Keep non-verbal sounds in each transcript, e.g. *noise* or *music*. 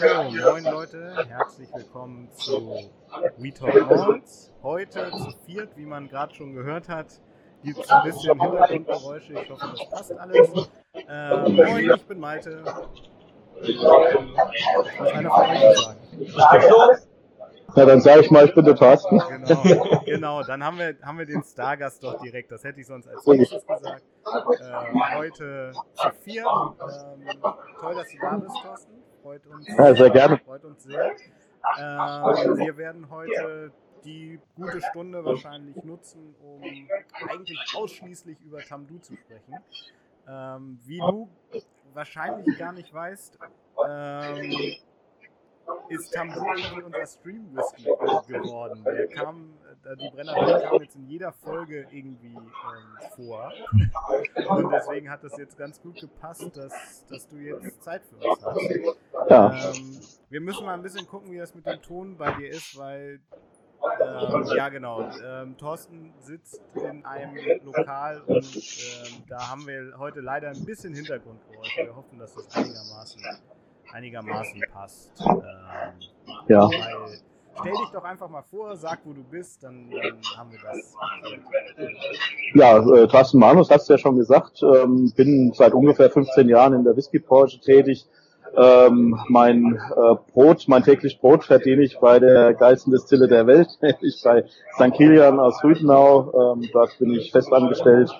Hallo, moin Leute, herzlich willkommen zu We Talk Malls. Heute zu viert, wie man gerade schon gehört hat, gibt es ein bisschen Hintergrundgeräusche. Ich hoffe, das passt alles. Äh, moin, ich bin Malte. Was einer von euch sagen? Ja, dann sage ich mal, ich bin der Thorsten. Genau, genau. dann haben wir, haben wir den Stargast doch direkt. Das hätte ich sonst als nächstes gesagt. Äh, heute zu viert. Ähm, toll, dass du da bist, Thorsten. Freut uns, ja, sehr gerne. Freut uns sehr. Ähm, wir werden heute die gute Stunde wahrscheinlich nutzen, um eigentlich ausschließlich über Tamdu zu sprechen. Ähm, wie du wahrscheinlich gar nicht weißt, ähm, ist Tambu irgendwie unser Stream-Whisky geworden. Der kam, äh, die Brennerei kam jetzt in jeder Folge irgendwie ähm, vor. Und deswegen hat das jetzt ganz gut gepasst, dass, dass du jetzt Zeit für uns hast. Ja. Ähm, wir müssen mal ein bisschen gucken, wie das mit dem Ton bei dir ist, weil ähm, ja, genau. Ähm, Thorsten sitzt in einem Lokal und ähm, da haben wir heute leider ein bisschen Hintergrundgeräusche. Wir hoffen, dass das einigermaßen einigermaßen passt. Ähm, ja. Weil, stell dich doch einfach mal vor, sag, wo du bist, dann, dann haben wir das. Ja, äh, Thorsten Manus hast du ja schon gesagt, ähm, bin seit ungefähr 15 Jahren in der Whisky-Branche tätig. Ähm, mein äh, Brot, mein täglich Brot verdiene ich bei der geilsten Distille der Welt, *laughs* nämlich bei St. Kilian aus Rüdenau. Ähm, dort bin ich festangestellt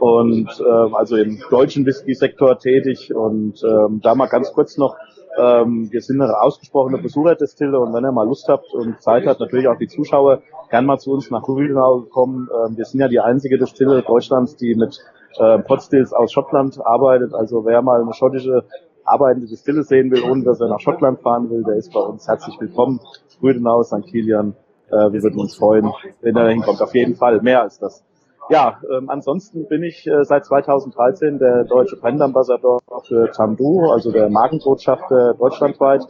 und ähm, also im deutschen Whisky-Sektor tätig. Und ähm, da mal ganz kurz noch ähm, wir sind eine ausgesprochene Besucherdestille und wenn ihr mal Lust habt und Zeit habt, natürlich auch die Zuschauer, gern mal zu uns nach Rüdenau kommen. Ähm, wir sind ja die einzige Destille Deutschlands, die mit äh, Potstills aus Schottland arbeitet. Also wer mal eine schottische arbeitende Destille sehen will, ohne dass er nach Schottland fahren will, der ist bei uns herzlich willkommen. Rüdenau, St. Kilian, äh, wir würden uns freuen, wenn er hinkommt. Auf jeden Fall, mehr als das ja, ähm, ansonsten bin ich äh, seit 2013 der deutsche Brandambassador für Tamdu, also der Markenbotschafter deutschlandweit.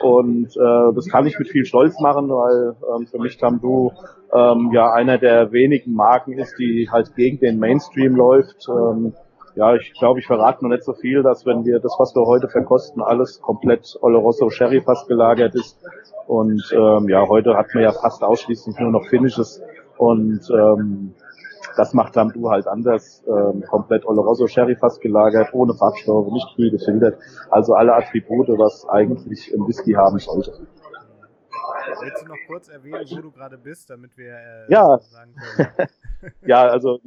Und äh, das kann ich mit viel Stolz machen, weil ähm, für mich Tamdu ähm, ja einer der wenigen Marken ist, die halt gegen den Mainstream läuft. Ähm, ja, ich glaube, ich verrate noch nicht so viel, dass wenn wir das, was wir heute verkosten, alles komplett Oloroso Sherry fast gelagert ist. Und ähm, ja, heute hat man ja fast ausschließlich nur noch Finishes. Und ähm, das macht Tamdu halt anders, ähm, komplett Oloroso Sherry fast gelagert, ohne Farbstoffe, nicht kühl gefiltert. Also alle Attribute, was eigentlich ein Whisky haben sollte. Willst du noch kurz erwähnen, wo du gerade bist, damit wir äh, ja. sagen können? *laughs* ja, also,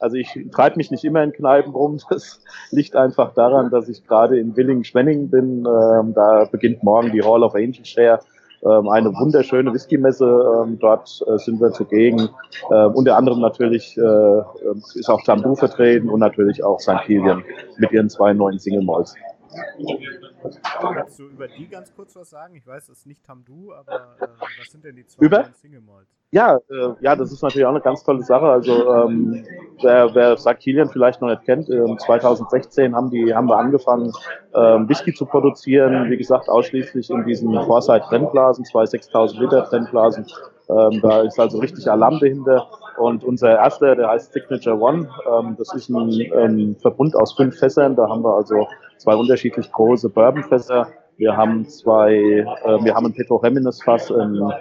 also ich treibe mich nicht immer in Kneipen rum. *laughs* Das liegt einfach daran, dass ich gerade in Willingen-Schwenningen bin. Ähm, da beginnt morgen die Hall of Angel Share ähm, eine wunderschöne Whisky-Messe. Ähm, dort äh, sind wir zugegen. Äh, unter anderem natürlich äh, ist auch Tambu vertreten und natürlich auch St. Kilian mit ihren zwei neuen Single Malls. Kannst du über die ganz kurz was sagen? Ich weiß, es ist nicht Tamdu, aber äh, was sind denn die zwei über? Single Malls? Ja, äh, ja, das ist natürlich auch eine ganz tolle Sache. Also ähm, wer, wer St. Kilian vielleicht noch nicht kennt, äh, 2016 haben die haben wir angefangen ähm, Whisky zu produzieren. Wie gesagt, ausschließlich in diesen Foresight Trendblasen, zwei 6000 Liter Trendblasen. Ähm, da ist also richtig Alarm dahinter. Und unser erster, der heißt Signature One. Ähm, das ist ein ähm, Verbund aus fünf Fässern. Da haben wir also zwei unterschiedlich große Bourbonfässer. Wir haben zwei, äh, wir haben ein Petrocheminis-Fass, ein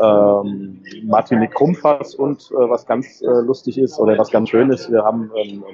ähm, Martinique Krummfass und äh, was ganz äh, lustig ist oder was ganz schön ist, wir haben ähm,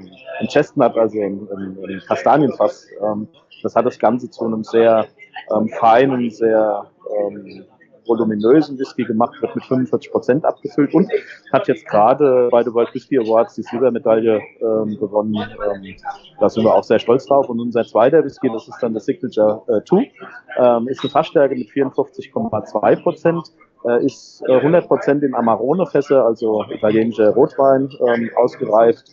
ein Chestnut, also ein, ein, ein Kastanienfass. Ähm, das hat das Ganze zu einem sehr ähm, feinen, sehr ähm, voluminösen Whisky gemacht, wird mit 45 Prozent abgefüllt und hat jetzt gerade bei der World Whisky Awards die Silbermedaille ähm, gewonnen. Ähm, da sind wir auch sehr stolz drauf. Und unser zweiter Whisky, das ist dann der Signature äh, 2, ähm, ist eine Fassstärke mit 54,2 Prozent. Äh, ist äh, 100% in Amarone-Fässer, also italienischer Rotwein, ähm, ausgereift.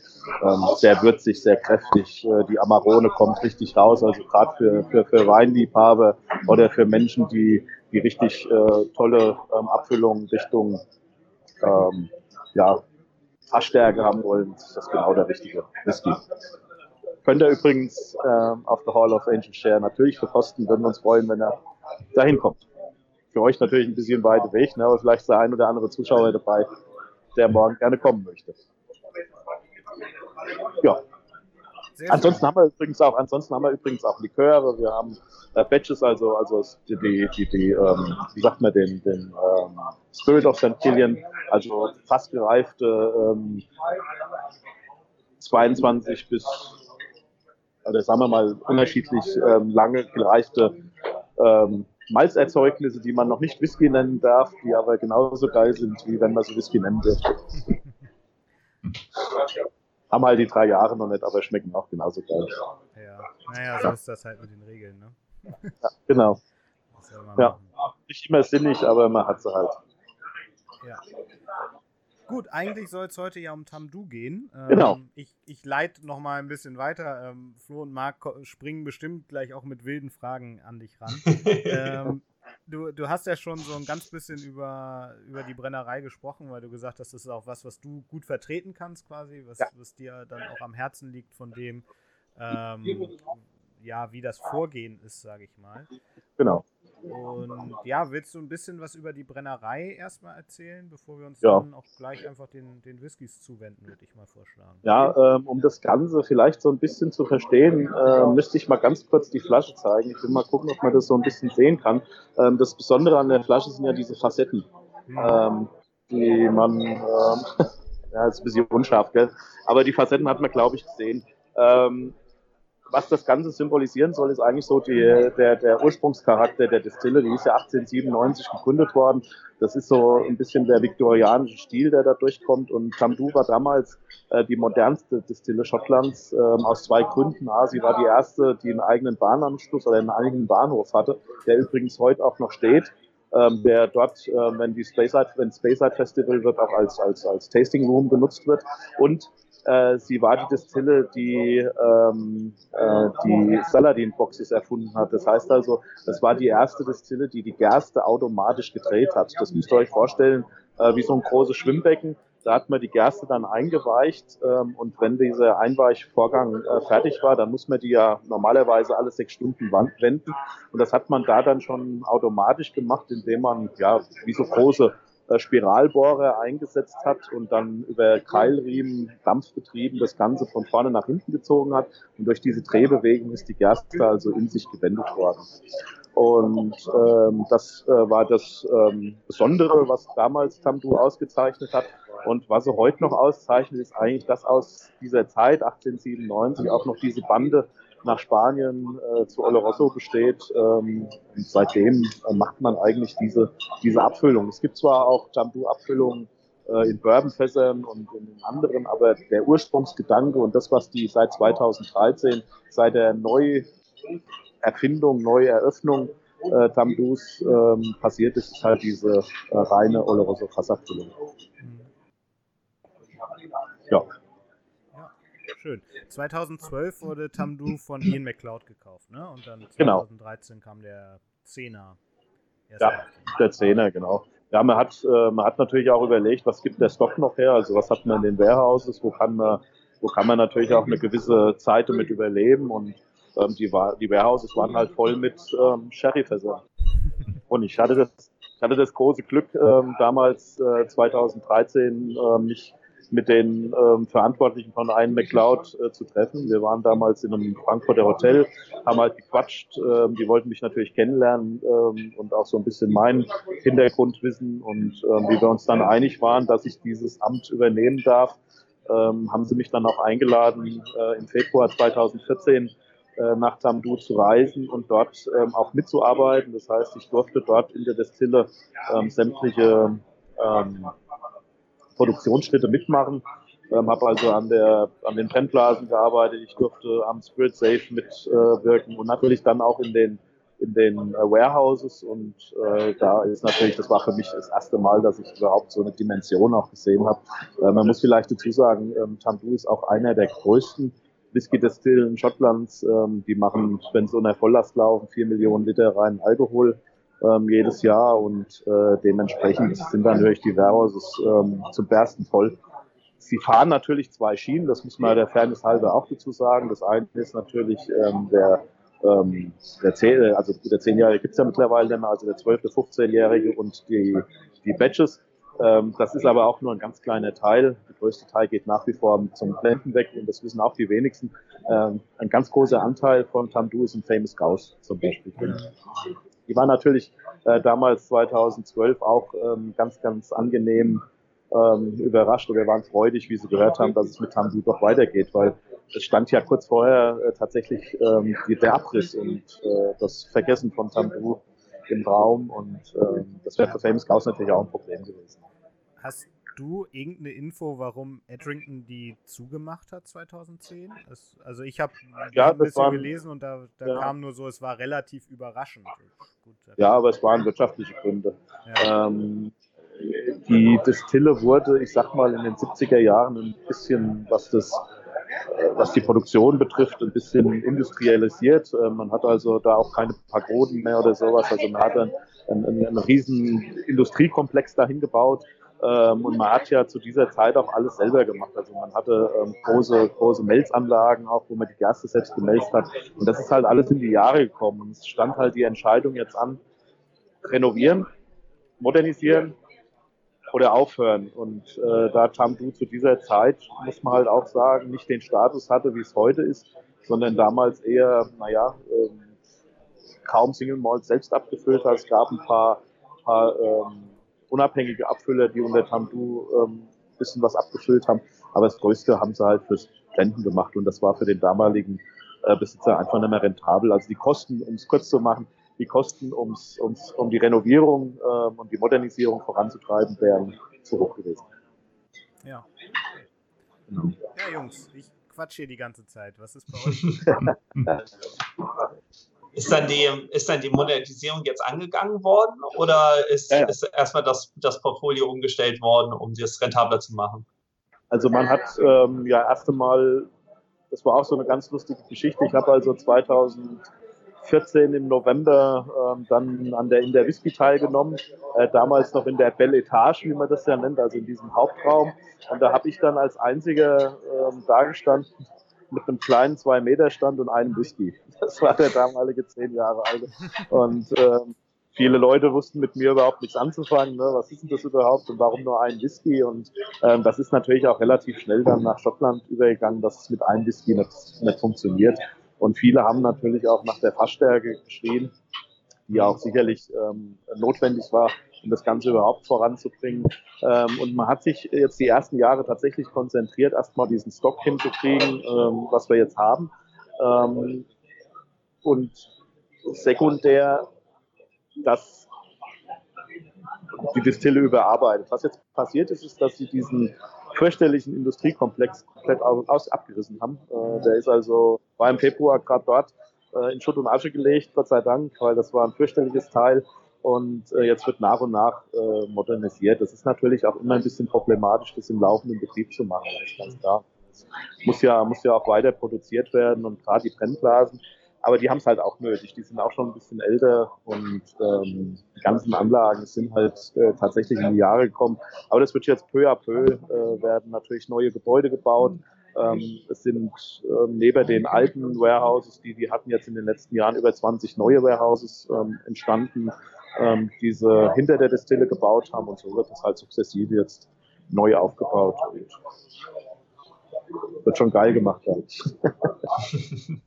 Ähm, sehr würzig, sehr kräftig. Äh, die Amarone kommt richtig raus, also gerade für, für, für Weinliebhaber oder für Menschen, die die richtig äh, tolle ähm, Abfüllung Richtung ähm, ja, Fassstärke haben wollen, ist das genau der richtige Whisky. Könnt ihr übrigens ähm, auf der Hall of Angel Share natürlich verkosten, würden wir uns freuen, wenn er dahin kommt. Für euch natürlich ein bisschen weiter Weg, ne, aber vielleicht ist der ein oder andere Zuschauer dabei, der morgen gerne kommen möchte. Ja. Sehr ansonsten schön. haben wir übrigens auch, ansonsten haben wir übrigens auch Liköre, wir haben äh, Batches, also, also die, die, die, die ähm, wie sagt man, den, den ähm, Spirit of St. Killian, also fast gereifte ähm, 22 bis, oder sagen wir mal, unterschiedlich ähm, lange gereifte ähm, Malzerzeugnisse, die man noch nicht Whisky nennen darf, die aber genauso geil sind, wie wenn man sie Whisky nennen dürfte. *laughs* Haben halt die drei Jahre noch nicht, aber schmecken auch genauso geil. Ja, naja, so ist das halt mit den Regeln, ne? Ja, genau. Ja, nicht immer sinnig, aber man hat sie halt. Ja. Gut, eigentlich soll es heute ja um Tamdu gehen. Ähm, genau. Ich, ich leite noch mal ein bisschen weiter. Ähm, Flo und Marc springen bestimmt gleich auch mit wilden Fragen an dich ran. *laughs* ähm, du, du hast ja schon so ein ganz bisschen über, über die Brennerei gesprochen, weil du gesagt hast, das ist auch was, was du gut vertreten kannst quasi, was, ja. was dir dann auch am Herzen liegt von dem, ähm, ja, wie das Vorgehen ist, sage ich mal. Genau. Und ja, willst du ein bisschen was über die Brennerei erstmal erzählen, bevor wir uns ja. dann auch gleich einfach den, den Whiskys zuwenden, würde ich mal vorschlagen. Ja, ähm, um das Ganze vielleicht so ein bisschen zu verstehen, äh, müsste ich mal ganz kurz die Flasche zeigen. Ich will mal gucken, ob man das so ein bisschen sehen kann. Ähm, das Besondere an der Flasche sind ja diese Facetten, mhm. ähm, die man, ähm, *laughs* ja, ist ein bisschen unscharf, gell? Aber die Facetten hat man, glaube ich, gesehen. Ähm, was das Ganze symbolisieren soll, ist eigentlich so die, der, der Ursprungscharakter der Distille. Die ist ja 1897 gegründet worden. Das ist so ein bisschen der viktorianische Stil, der da durchkommt. Und Tamdu war damals äh, die modernste Distille Schottlands äh, aus zwei Gründen. A, sie war die erste, die einen eigenen Bahnanschluss oder einen eigenen Bahnhof hatte, der übrigens heute auch noch steht. Ähm, der dort, äh, wenn die Speyside, wenn Speyside Festival wird, auch als, als, als Tasting Room genutzt wird. Und äh, sie war die Distille, die ähm, äh, die Saladin-Boxes erfunden hat. Das heißt also, das war die erste Distille, die die Gerste automatisch gedreht hat. Das müsst ihr euch vorstellen, äh, wie so ein großes Schwimmbecken. Da hat man die Gerste dann eingeweicht ähm, und wenn dieser Einweichvorgang äh, fertig war, dann muss man die ja normalerweise alle sechs Stunden wenden. Und das hat man da dann schon automatisch gemacht, indem man ja wie so große Spiralbohrer eingesetzt hat und dann über Keilriemen, Dampfbetrieben das Ganze von vorne nach hinten gezogen hat. Und durch diese Drehbewegung ist die Gerste also in sich gewendet worden. Und ähm, das äh, war das ähm, Besondere, was damals Tamdu ausgezeichnet hat. Und was er heute noch auszeichnet, ist eigentlich, dass aus dieser Zeit, 1897, auch noch diese Bande nach Spanien äh, zu Oloroso besteht. Ähm, seitdem äh, macht man eigentlich diese, diese Abfüllung. Es gibt zwar auch Jambu-Abfüllungen äh, in Bourbonfässern und in anderen, aber der Ursprungsgedanke und das, was die seit 2013, seit der Neuerfindung, Neueröffnung äh, Tambus ähm, passiert ist, ist halt diese äh, reine Oloroso-Fassabfüllung. Ja schön. 2012 wurde *clears throat* Tamdu von Ian McCloud gekauft, ne? Und dann 2013 genau. kam der Zehner. Ja, der Zehner, genau. Ja, man hat, äh, man hat natürlich auch überlegt, was gibt der Stock noch her? Also was hat man in den Warehouses? Wo kann man, wo kann man natürlich auch eine gewisse Zeit damit überleben? Und ähm, die, war, die Warehouses waren halt voll mit ähm, Sherryfässern. *laughs* Und ich hatte das, ich hatte das große Glück, ähm, damals äh, 2013 ähm, mich mit den ähm, Verantwortlichen von Ian McLeod äh, zu treffen. Wir waren damals in einem Frankfurter Hotel, haben halt gequatscht. Ähm, die wollten mich natürlich kennenlernen ähm, und auch so ein bisschen meinen Hintergrund wissen. Und ähm, wie wir uns dann einig waren, dass ich dieses Amt übernehmen darf, ähm, haben sie mich dann auch eingeladen, äh, im Februar 2014 äh, nach Tamdu zu reisen und dort ähm, auch mitzuarbeiten. Das heißt, ich durfte dort in der Destille ähm, sämtliche ähm, Produktionsschritte mitmachen. Ähm, habe also an der an den Brennblasen gearbeitet. Ich durfte am Spirit Safe mitwirken äh, und natürlich dann auch in den in den äh, Warehouses und äh, da ist natürlich, das war für mich das erste Mal, dass ich überhaupt so eine Dimension auch gesehen habe. Äh, man muss vielleicht dazu sagen, ähm, Tamdu ist auch einer der größten Whisky-Destillen Schottlands. Ähm, die machen, wenn sie unter Volllast laufen, vier Millionen Liter reinen Alkohol ähm, jedes Jahr und äh, dementsprechend sind dann natürlich die Warehouses ähm, zum Bersten voll. Sie fahren natürlich zwei Schienen, das muss man der Fairness halber auch dazu sagen. Das eine ist natürlich ähm, der ähm, der 10, also der 10-Jährige gibt es ja mittlerweile nicht mehr, also der 12., 15-Jährige und die, die Badges. Ähm, das ist aber auch nur ein ganz kleiner Teil. Der größte Teil geht nach wie vor zum Blenden weg und das wissen auch die wenigsten. Ähm, ein ganz großer Anteil von Tamdu ist ein Famous Gauss zum Beispiel. Die war natürlich äh, damals 2012 auch ähm, ganz, ganz angenehm ähm, überrascht oder waren freudig, wie sie gehört haben, dass es mit Tamdu doch weitergeht, weil es stand ja kurz vorher äh, tatsächlich ähm, der Abriss und äh, das Vergessen von Tamdu im Raum und ähm, das wäre für Famous Gauss natürlich auch ein Problem gewesen. Hast du irgendeine Info, warum Edrington die zugemacht hat 2010? Das, also ich habe ja, ein bisschen waren, gelesen und da, da ja. kam nur so, es war relativ überraschend. Gut, ja, aber es waren wirtschaftliche Gründe. Ja. Ähm, die Distille wurde, ich sag mal, in den 70er Jahren ein bisschen, was das äh, was die Produktion betrifft, ein bisschen industrialisiert. Äh, man hat also da auch keine Pagoden mehr oder sowas. Also man hat einen, einen, einen riesen Industriekomplex dahin gebaut. Ähm, und man hat ja zu dieser Zeit auch alles selber gemacht. Also man hatte ähm, große, große Melzanlagen auch, wo man die Gerste selbst gemelzt hat. Und das ist halt alles in die Jahre gekommen. Und es stand halt die Entscheidung jetzt an, renovieren, modernisieren oder aufhören. Und äh, da Tamdu zu dieser Zeit, muss man halt auch sagen, nicht den Status hatte, wie es heute ist, sondern damals eher, naja, ähm, kaum Single Malt selbst abgefüllt hat. Es gab ein paar, paar ähm, unabhängige Abfüller, die unter Tamdu ähm, bisschen was abgefüllt haben. Aber das Größte haben sie halt fürs Blenden gemacht und das war für den damaligen äh, Besitzer einfach nicht mehr rentabel. Also die Kosten, um es kurz zu machen, die Kosten, ums, ums, um die Renovierung ähm, und die Modernisierung voranzutreiben, wären zu hoch gewesen. Ja. Genau. Ja, Jungs, ich quatsch hier die ganze Zeit. Was ist bei *laughs* euch? *laughs* ist, dann die, ist dann die Modernisierung jetzt angegangen worden oder ist, ja. ist erstmal das, das Portfolio umgestellt worden, um das rentabler zu machen? Also man hat ähm, ja erst einmal, das war auch so eine ganz lustige Geschichte. Ich habe also 2000 14 im November ähm, dann an der, in der Whisky teilgenommen, äh, damals noch in der Belle Etage, wie man das ja nennt, also in diesem Hauptraum. Und da habe ich dann als einziger ähm, dagestanden mit einem kleinen 2-Meter-Stand und einem Whisky. Das war der damalige zehn Jahre alte. Und ähm, viele Leute wussten mit mir überhaupt nichts anzufangen. Ne? Was ist denn das überhaupt und warum nur ein Whisky? Und ähm, das ist natürlich auch relativ schnell dann nach Schottland übergegangen, dass es mit einem Whisky nicht, nicht funktioniert. Und viele haben natürlich auch nach der Fassstärke geschrien, die auch sicherlich ähm, notwendig war, um das Ganze überhaupt voranzubringen. Ähm, und man hat sich jetzt die ersten Jahre tatsächlich konzentriert, erstmal diesen Stock hinzukriegen, ähm, was wir jetzt haben. Ähm, und sekundär, dass die Distille überarbeitet. Was jetzt passiert ist, ist, dass sie diesen fürchterlichen Industriekomplex komplett aus, abgerissen haben. Äh, der ist also, war im Februar gerade dort äh, in Schutt und Asche gelegt, Gott sei Dank, weil das war ein fürchterliches Teil. Und äh, jetzt wird nach und nach äh, modernisiert. Das ist natürlich auch immer ein bisschen problematisch, das im laufenden Betrieb zu machen, das ist ganz klar. Das muss ja, muss ja auch weiter produziert werden und gerade die Brennblasen aber die haben es halt auch nötig. Die sind auch schon ein bisschen älter und ähm, die ganzen Anlagen sind halt äh, tatsächlich in die Jahre gekommen. Aber das wird jetzt peu à peu, äh, werden natürlich neue Gebäude gebaut. Ähm, es sind ähm, neben den alten Warehouses, die die hatten jetzt in den letzten Jahren über 20 neue Warehouses ähm, entstanden, ähm, diese hinter der Destille gebaut haben und so wird das halt sukzessive jetzt neu aufgebaut. Und wird schon geil gemacht. Halt. *laughs*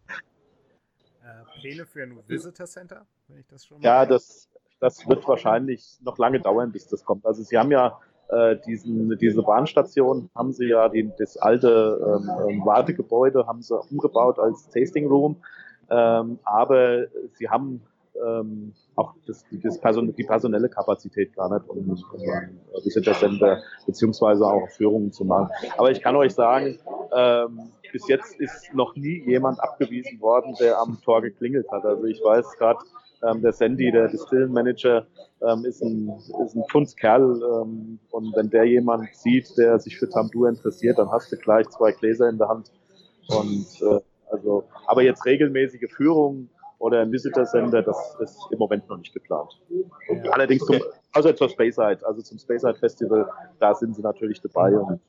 Pläne für ein Visitor Center, wenn ich das schon mal Ja, das, das wird wahrscheinlich noch lange dauern, bis das kommt. Also Sie haben ja äh, diesen, diese Bahnstation, haben Sie ja die, das alte ähm, ähm, Wartegebäude, haben Sie umgebaut als Tasting Room. Ähm, aber Sie haben ähm, auch das, das Person, die personelle Kapazität gar nicht, um, um Visitor Center beziehungsweise auch Führungen zu machen. Aber ich kann euch sagen, ähm, bis jetzt ist noch nie jemand abgewiesen worden, der am Tor geklingelt hat. Also ich weiß gerade, ähm, der Sandy, der Distillenmanager, ähm, ist ein, ist ein Kunstkerl. Ähm, und wenn der jemand sieht, der sich für Tamdu interessiert, dann hast du gleich zwei Gläser in der Hand. Und äh, also, aber jetzt regelmäßige Führung oder ein Visitor Center, das ist im Moment noch nicht geplant. Ja. Allerdings zum, also zur Speyside, also zum Speyside Festival, da sind sie natürlich dabei und,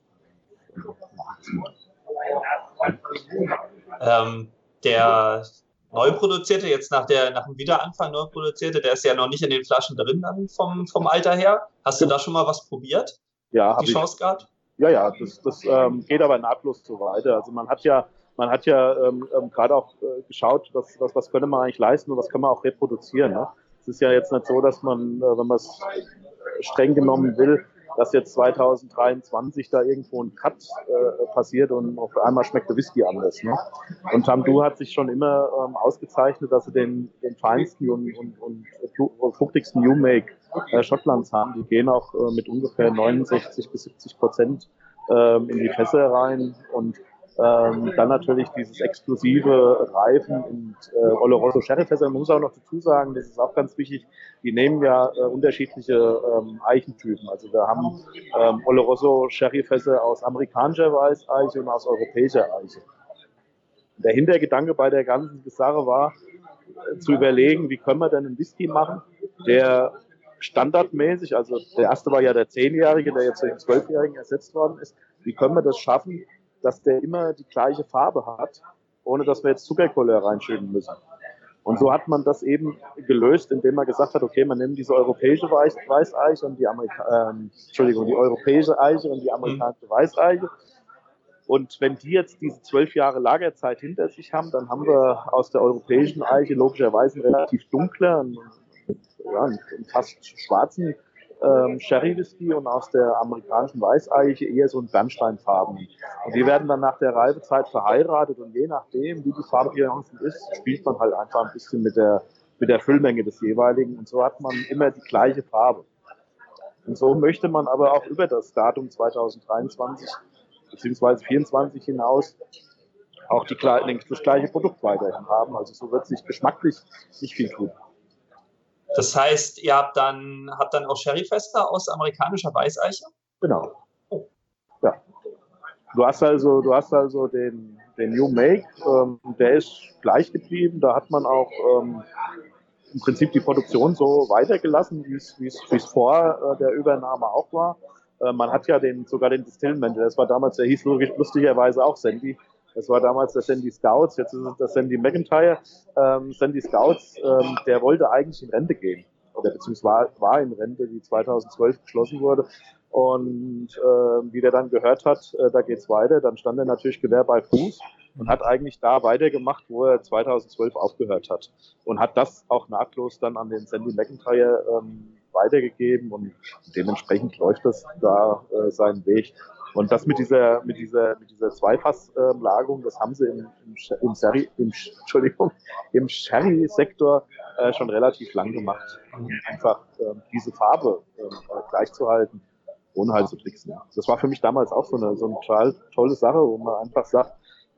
und ähm, der, neu produzierte, jetzt nach, der, nach dem Wiederanfang neu produzierte, der ist ja noch nicht in den Flaschen drin dann vom, vom Alter her. Hast du da schon mal was probiert? Ja, die Chance gehabt? Ja, ja, das, das ähm, geht aber nahtlos so weiter. Also man hat ja, man hat ja ähm, ähm, gerade auch äh, geschaut, was, was, was könnte man eigentlich leisten und was kann man auch reproduzieren. Ne? Es ist ja jetzt nicht so, dass man, äh, wenn man es streng genommen will, dass jetzt 2023 da irgendwo ein Cut äh, passiert und auf einmal schmeckt der Whisky anders. Ne? Und Tamdu hat sich schon immer ähm, ausgezeichnet, dass sie den, den feinsten und, und, und fruchtigsten New Make äh, Schottlands haben. Die gehen auch äh, mit ungefähr 69 bis 70 Prozent ähm, in die Fässer rein und ähm, dann natürlich dieses exklusive Reifen und äh, Oloroso Sherryfässer. Man muss auch noch dazu sagen, das ist auch ganz wichtig, die nehmen ja äh, unterschiedliche ähm, Eichentypen. Also wir haben ähm, Oloroso Sherryfässer aus amerikanischer Weißeiche und aus europäischer Eiche. Der Hintergedanke bei der ganzen Sache war, äh, zu überlegen, wie können wir denn einen Whisky machen, der standardmäßig, also der erste war ja der Zehnjährige, der jetzt durch den Zwölfjährigen ersetzt worden ist, wie können wir das schaffen, dass der immer die gleiche Farbe hat, ohne dass wir jetzt Zuckerkolle reinschütten müssen. Und so hat man das eben gelöst, indem man gesagt hat, okay, man nimmt diese europäische Weiß Weißeiche und die Amerika ähm, Entschuldigung, die europäische Eiche und die amerikanische mhm. Weißeiche. Und wenn die jetzt diese zwölf Jahre Lagerzeit hinter sich haben, dann haben wir aus der europäischen Eiche logischerweise einen relativ dunklen, ja, einen fast schwarzen ähm, Sherry Whisky und aus der amerikanischen Weißeiche eher so ein Bernsteinfarben. Und die werden dann nach der Reifezeit verheiratet und je nachdem, wie die Farbe ihrer ist, spielt man halt einfach ein bisschen mit der, mit der Füllmenge des jeweiligen und so hat man immer die gleiche Farbe. Und so möchte man aber auch über das Datum 2023 beziehungsweise 2024 hinaus auch die, das gleiche Produkt weiterhin haben. Also so wird sich geschmacklich nicht viel tun. Das heißt, ihr habt dann, habt dann auch Sherryfester aus amerikanischer Weißeiche? Genau. Ja. Du hast also, du hast also den, den New Make, ähm, der ist gleich geblieben. Da hat man auch ähm, im Prinzip die Produktion so weitergelassen, wie es, vor äh, der Übernahme auch war. Äh, man hat ja den, sogar den Distillmanager, das war damals, der hieß lustigerweise auch Sandy, das war damals der Sandy Scouts, jetzt ist es der Sandy McIntyre. Ähm, Sandy Scouts, ähm, der wollte eigentlich in Rente gehen. Oder beziehungsweise war in Rente, die 2012 geschlossen wurde. Und äh, wie der dann gehört hat, äh, da geht's weiter, dann stand er natürlich Gewehr bei Fuß und hat eigentlich da weitergemacht, wo er 2012 aufgehört hat. Und hat das auch nahtlos dann an den Sandy McIntyre ähm, weitergegeben und dementsprechend läuft das da äh, seinen Weg. Und das mit dieser, mit dieser, mit dieser Zweifasslagerung, das haben sie im, im, im, Sherry, im, Entschuldigung, *laughs* im Sherry-Sektor äh, schon relativ lang gemacht, um einfach äh, diese Farbe äh, gleichzuhalten, ohne halt zu tricksen. Das war für mich damals auch so eine, so eine total tolle Sache, wo man einfach sagt,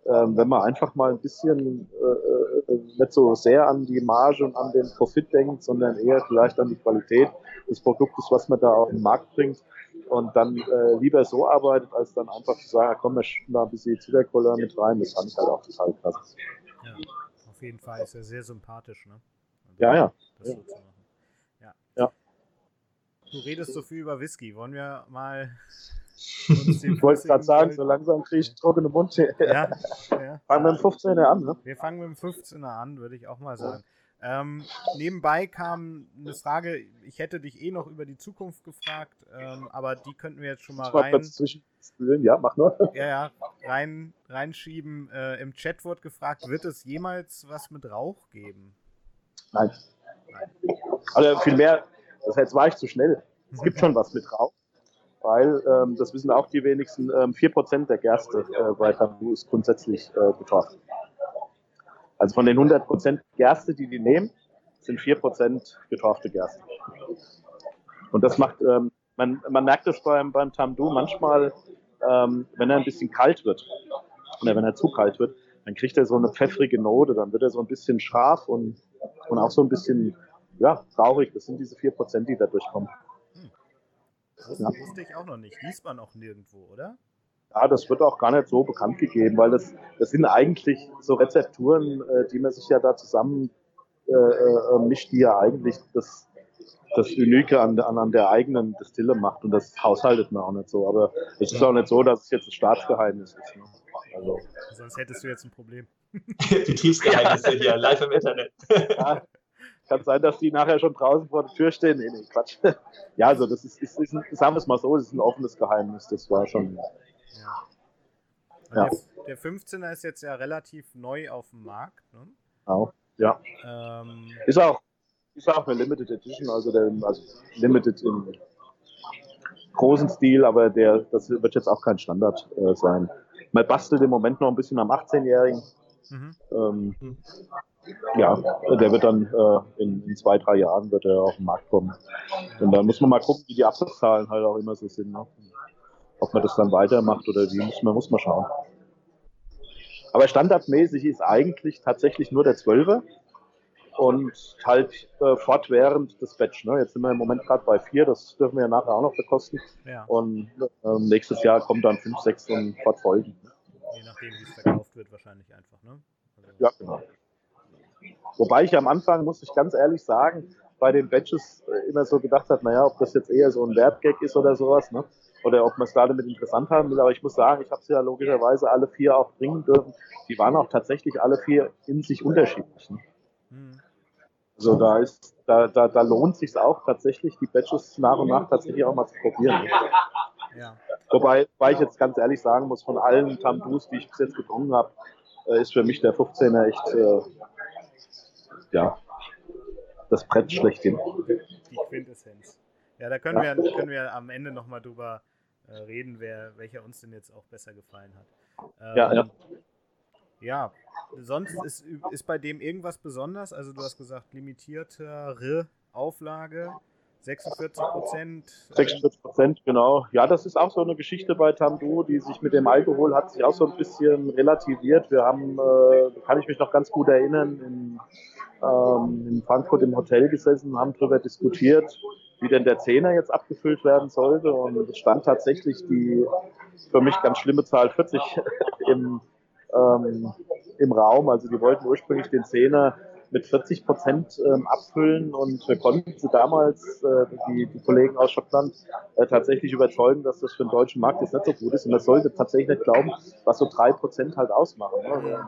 ähm, wenn man einfach mal ein bisschen äh, äh, nicht so sehr an die Marge und an den Profit denkt, sondern eher vielleicht an die Qualität des Produktes, was man da auf den Markt bringt, und dann äh, lieber so arbeitet, als dann einfach zu sagen, komm, wir da ein bisschen Zuckercola mit rein. Das fand ich halt auch total krass. Ja, auf jeden Fall ist er sehr sympathisch, ne? Also, ja, ja. Das ja. Ja. ja. Du redest so viel über Whisky. Wollen wir mal *laughs* ich wollte gerade sagen, so langsam kriege ich trockene Mund. Ja, ja. Fangen wir mit dem 15er an, ne? Wir fangen mit dem 15er an, würde ich auch mal sagen. Ähm, nebenbei kam eine Frage, ich hätte dich eh noch über die Zukunft gefragt, ähm, aber die könnten wir jetzt schon mal rein. Ja, mach nur. Ja, ja, rein, reinschieben. Äh, Im Chat wurde gefragt, wird es jemals was mit Rauch geben? Nein. Nein. Also vielmehr, das jetzt war ich zu schnell. Es gibt schon was mit Rauch, weil, ähm, das wissen auch die wenigsten, ähm, 4% der Gerste äh, bei Tabu ist grundsätzlich äh, betroffen. Also von den 100% Gerste, die die nehmen, sind 4% getorfte Gerste. Und das macht, ähm, man, man merkt es beim, beim Tamdu manchmal, ähm, wenn er ein bisschen kalt wird, oder wenn er zu kalt wird, dann kriegt er so eine pfeffrige Note, dann wird er so ein bisschen scharf und, und auch so ein bisschen, ja, traurig. Das sind diese 4% die da durchkommen. Hm. Das ja. wusste ich auch noch nicht. Liest man auch nirgendwo, oder? Ja, das wird auch gar nicht so bekannt gegeben, weil das, das sind eigentlich so Rezepturen, äh, die man sich ja da zusammen äh, äh, mischt, die ja eigentlich das, das Unique an, an, an der eigenen Distille macht und das haushaltet man auch nicht so. Aber es ist auch nicht so, dass es jetzt ein Staatsgeheimnis ist. Ne? Also. Sonst hättest du jetzt ein Problem. *laughs* Betriebsgeheimnisse hier, live im Internet. ja, kann sein, dass die nachher schon draußen vor der Tür stehen. Nee, nee, Quatsch. Ja, also das ist, ist, ist ein, sagen wir es mal so, das ist ein offenes Geheimnis. Das war schon. Ja. Der, der 15er ist jetzt ja relativ neu auf dem Markt. Ne? Auch, ja. Ähm, ist auch ist auch eine Limited Edition, also, der, also Limited im großen Stil, aber der, das wird jetzt auch kein Standard äh, sein. Man bastelt im Moment noch ein bisschen am 18-Jährigen. Mhm. Ähm, ja, der wird dann äh, in, in, zwei, drei Jahren wird er auf den Markt kommen. Und da muss man mal gucken, wie die Absatzzahlen halt auch immer so sind. Ne? Ob man das dann weitermacht oder wie, muss man, muss man schauen. Aber standardmäßig ist eigentlich tatsächlich nur der 12er und halt äh, fortwährend das Batch. Ne? Jetzt sind wir im Moment gerade bei vier, das dürfen wir ja nachher auch noch bekosten. Ja. Und äh, nächstes Jahr kommt dann fünf, sechs und fortfolgend. Je nachdem, wie es verkauft wird, wahrscheinlich einfach. Ne? Also ja, genau. Wobei ich am Anfang, muss ich ganz ehrlich sagen, bei den Batches äh, immer so gedacht habe, naja, ob das jetzt eher so ein Werbgag ist oder sowas, ne? Oder ob man es da damit interessant haben will. Aber ich muss sagen, ich habe sie ja logischerweise alle vier auch bringen dürfen. Die waren auch tatsächlich alle vier in sich unterschiedlich. Ne? Mhm. Also da ist, da, da, da lohnt sich auch tatsächlich, die Badges nach und nach tatsächlich auch mal zu probieren. Ja. Wobei, weil ich jetzt ganz ehrlich sagen muss, von allen Tambus, die ich bis jetzt getrunken habe, äh, ist für mich der 15er echt, äh, ja, das Brett schlechthin. Die Quintessenz. Ja, da können, ja. Wir, können wir am Ende nochmal drüber äh, reden, wer, welcher uns denn jetzt auch besser gefallen hat. Ähm, ja, ja. Ja, sonst ist, ist bei dem irgendwas besonders? Also du hast gesagt, limitiertere Auflage, 46 Prozent. 46 Prozent, genau. Ja, das ist auch so eine Geschichte bei Tamdu, die sich mit dem Alkohol hat sich auch so ein bisschen relativiert. Wir haben, äh, kann ich mich noch ganz gut erinnern, in, ähm, in Frankfurt im Hotel gesessen, haben darüber diskutiert, wie denn der Zehner jetzt abgefüllt werden sollte. Und es stand tatsächlich die für mich ganz schlimme Zahl 40 *laughs* im ähm, im Raum. Also die wollten ursprünglich den Zehner mit 40 Prozent ähm, abfüllen und wir konnten sie damals, äh, die, die Kollegen aus Schottland, äh, tatsächlich überzeugen, dass das für den deutschen Markt jetzt nicht so gut ist. Und man sollte tatsächlich nicht glauben, was so drei Prozent halt ausmachen. Ne?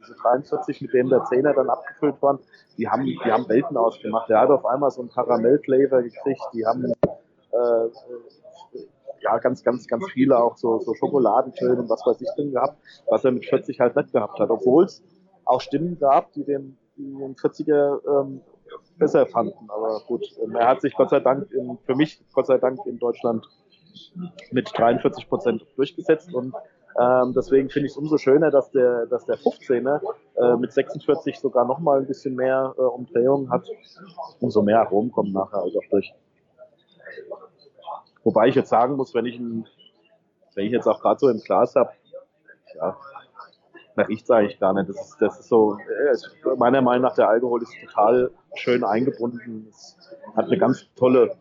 Diese 43, mit denen der Zehner dann abgefüllt waren, die haben, die haben Welten ausgemacht. Der hat auf einmal so einen Karamellflavor gekriegt, die haben äh, ja, ganz, ganz, ganz viele auch so, so Schokoladentöne und was weiß ich drin gehabt, was er mit 40 halt nicht gehabt hat. Obwohl es auch Stimmen gab, die den, die den 40er ähm, besser fanden. Aber gut, ähm, er hat sich Gott sei Dank, in, für mich Gott sei Dank in Deutschland mit 43 Prozent durchgesetzt und ähm, deswegen finde ich es umso schöner, dass der, dass der 15er äh, mit 46 sogar noch mal ein bisschen mehr äh, Umdrehungen hat. Umso mehr Aromen kommen nachher auch durch. Wobei ich jetzt sagen muss, wenn ich, ein, wenn ich jetzt auch gerade so im Glas habe, ja, man riecht eigentlich gar nicht. Das ist, das ist so, äh, meiner Meinung nach, der Alkohol ist total schön eingebunden. Es hat eine ganz tolle.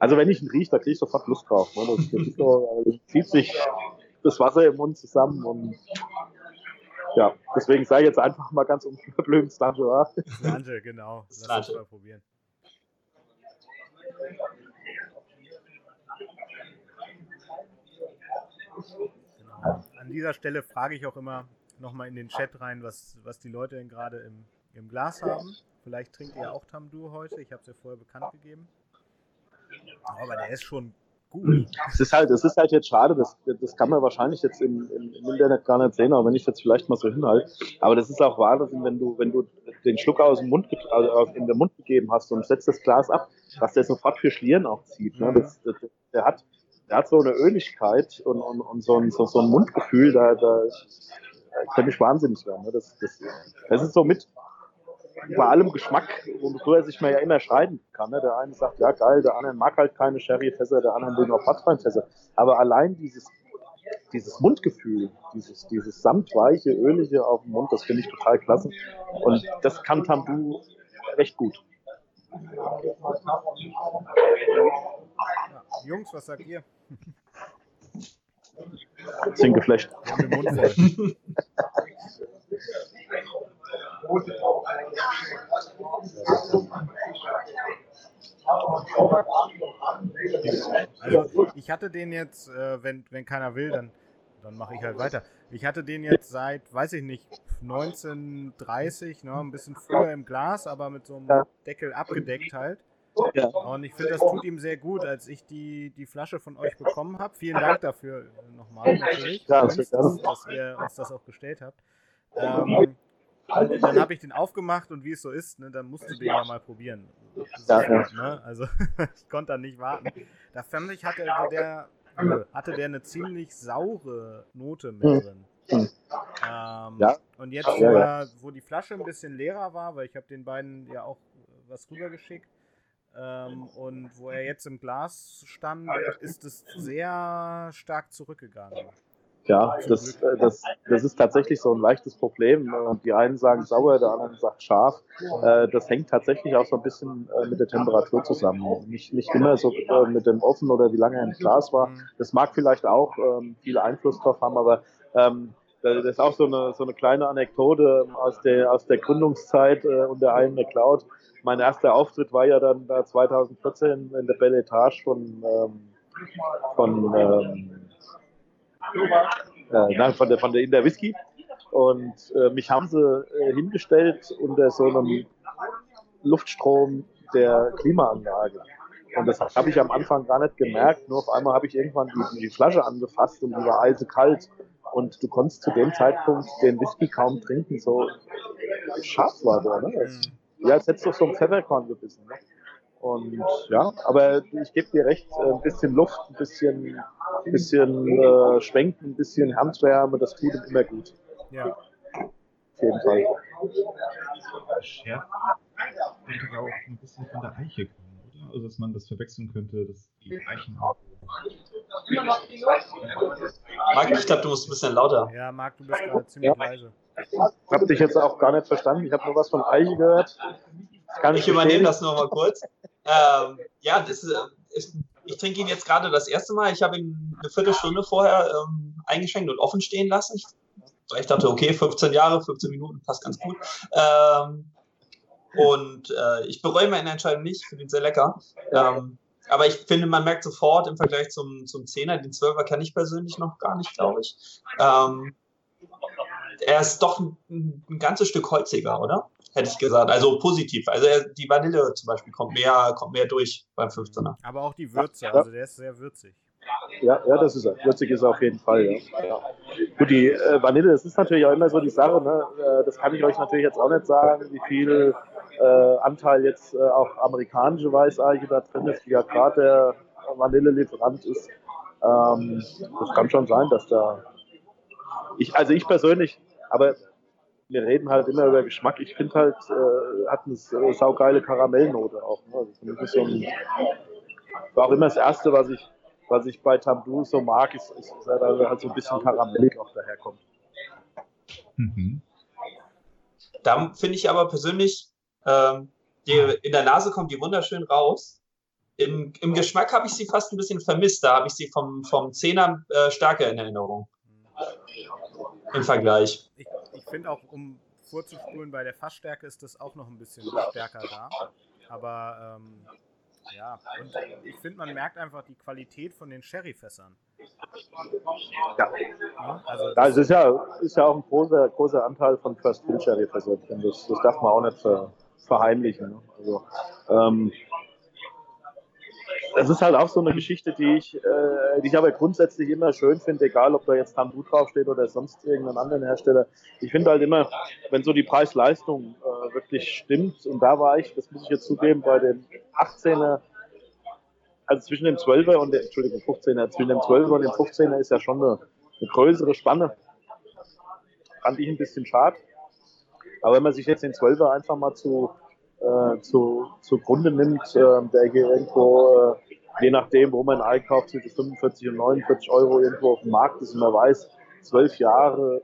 Also wenn ich ihn rieche, da kriege ich sofort Lust drauf. Ne? Das, das so, also, zieht sich das Wasser im Mund zusammen und ja, deswegen sage ich jetzt einfach mal ganz unverblümt Slange. Slange, genau. Lass uns mal probieren. Genau. An dieser Stelle frage ich auch immer nochmal in den Chat rein, was, was die Leute denn gerade im, im Glas haben. Vielleicht trinkt ihr auch Tamdur heute. Ich habe es ja vorher bekannt gegeben. Aber der ist schon gut. Es ist halt, es ist halt jetzt schade, das, das kann man wahrscheinlich jetzt im, im, im Internet gar nicht sehen, aber wenn ich jetzt vielleicht mal so hinhalte. Aber das ist auch Wahnsinn, wenn du, wenn du den Schluck aus dem Mund, also in den Mund gegeben hast und setzt das Glas ab, dass der sofort für Schlieren auch zieht. Ne? Das, das, der hat, der hat so eine Öligkeit und, und, und so, ein, so, so ein Mundgefühl, da, da, da könnte ich wahnsinnig werden. Ne? Das, das, das ist so mit, bei allem Geschmack, worüber sich man ja immer streiten kann. Ne? Der eine sagt, ja geil, der andere mag halt keine Sherry-Fässer, der andere will nur Fassweinfässer. Aber allein dieses, dieses Mundgefühl, dieses, dieses samtweiche, ölige auf dem Mund, das finde ich total klasse. Und das kann Tambu recht gut. Ja, Jungs, was sagt ihr? Sind geflecht. *laughs* Also ich hatte den jetzt, äh, wenn, wenn keiner will, dann dann mache ich halt weiter. Ich hatte den jetzt seit, weiß ich nicht, 1930, ne, ein bisschen früher im Glas, aber mit so einem. Deckel abgedeckt halt. Ja. Und ich finde, das tut ihm sehr gut, als ich die, die Flasche von euch bekommen habe. Vielen Dank dafür nochmal natürlich, ja, dass, ihr uns das auch gestellt habt. Ähm, dann habe ich den aufgemacht und wie es so ist, ne, dann musst du den ja mal probieren. Ja, ja. Ne? Also *laughs* ich konnte dann nicht warten. Da fand ich, hatte der, hatte der eine ziemlich saure Note mit hm. drin. Hm. Ähm, ja. Und jetzt, wo, er, wo, die Flasche ein bisschen leerer war, weil ich habe den beiden ja auch was rübergeschickt, ähm, und wo er jetzt im Glas stand, ist es sehr stark zurückgegangen. Ja, das, äh, das, das ist tatsächlich so ein leichtes Problem. Die einen sagen sauer, der andere sagt scharf. Äh, das hängt tatsächlich auch so ein bisschen äh, mit der Temperatur zusammen. Nicht, nicht immer so mit dem Offen oder wie lange er im Glas war. Das mag vielleicht auch ähm, viel Einfluss drauf haben, aber ähm, das ist auch so eine, so eine kleine Anekdote aus der, aus der Gründungszeit und der einen Cloud. Mein erster Auftritt war ja dann 2014 in der Belle Etage von, ähm, von äh, nein, von der, von der in der Whisky. Und äh, mich haben sie äh, hingestellt unter so einem Luftstrom der Klimaanlage. Und das habe ich am Anfang gar nicht gemerkt. Nur auf einmal habe ich irgendwann die, die Flasche angefasst und die war eisekalt. Und du konntest zu dem Zeitpunkt den Whisky kaum trinken, so scharf war der. Ne? Mhm. Ja, als hättest du so ein Pfefferkorn gebissen. Ne? Und ja, aber ich gebe dir recht, äh, ein bisschen Luft, ein bisschen, bisschen äh, Schwenken, ein bisschen Handwärme, das tut ihm immer gut. Ja. Auf jeden Fall. Schärfe könnte auch ein bisschen von der Eiche kommen, oder? Also dass man das verwechseln könnte, dass die Eichen auch. Marc, ich glaube, du musst ein bisschen lauter. Ja, Marc, du bist gerade ziemlich ja. leise. Ich habe dich jetzt auch gar nicht verstanden. Ich habe nur was von Eiche gehört. ich übernehme das nur mal kurz. Ähm, ja, das ist, ist, ich trinke ihn jetzt gerade das erste Mal. Ich habe ihn eine Viertelstunde vorher ähm, eingeschenkt und offen stehen lassen. Ich, ich, dachte, okay, 15 Jahre, 15 Minuten passt ganz gut. Ähm, und äh, ich bereue meine Entscheidung nicht, finde ihn sehr lecker. Ähm, aber ich finde, man merkt sofort im Vergleich zum, zum 10er, den 12er kenne ich persönlich noch gar nicht, glaube ich. Ähm, er ist doch ein, ein ganzes Stück holziger, oder? hätte ich gesagt. Also positiv. Also die Vanille zum Beispiel kommt mehr, kommt mehr durch beim 15er. Aber auch die Würze, also der ist sehr würzig. Ja, ja, das ist er. Würzig ist er auf jeden Fall, ja. ja. Gut, die äh, Vanille, das ist natürlich auch immer so die Sache, ne? Äh, das kann ich euch natürlich jetzt auch nicht sagen, wie viel äh, Anteil jetzt äh, auch amerikanische Weißeiche da drin ist, die ja gerade der Vanillelieferant ist. Ähm, das kann schon sein, dass da. Ich, also ich persönlich, aber wir reden halt immer über Geschmack. Ich finde halt, äh, hat eine saugeile Karamellnote auch. Ne? Also für so ein, war auch immer das Erste, was ich, was ich bei Tamdu so mag, ist, ist, ist halt, halt so ein bisschen karamellig auch daherkommt. Mhm. Da finde ich aber persönlich, ähm, die, in der Nase kommt die wunderschön raus. Im, im Geschmack habe ich sie fast ein bisschen vermisst. Da habe ich sie vom, vom Zehner äh, stärker in Erinnerung. Im Vergleich. Ich finde auch, um vorzuspulen, bei der Fassstärke ist das auch noch ein bisschen stärker da. Aber ähm, ja, und ich finde, man merkt einfach die Qualität von den Sherryfässern. Ja. ja also das ist ja, ist ja auch ein großer, großer Anteil von First Fill Sherryfässern. Das, das darf man auch nicht ver, verheimlichen. Ne? Also, ähm, das ist halt auch so eine Geschichte, die ich, äh, die ich aber grundsätzlich immer schön finde, egal ob da jetzt Tambu draufsteht oder sonst irgendein anderen Hersteller. Ich finde halt immer, wenn so die Preis-Leistung äh, wirklich stimmt, und da war ich, das muss ich jetzt zugeben, bei dem 18er, also zwischen dem 12er und dem, Entschuldigung, 15er, zwischen dem 12er und dem 15er ist ja schon eine, eine größere Spanne. Fand ich ein bisschen schade. Aber wenn man sich jetzt den 12er einfach mal zu äh, zu, zugrunde nimmt, äh, der hier irgendwo, äh, je nachdem, wo man einkauft, zwischen 45 und 49 Euro irgendwo auf dem Markt ist und man weiß, zwölf Jahre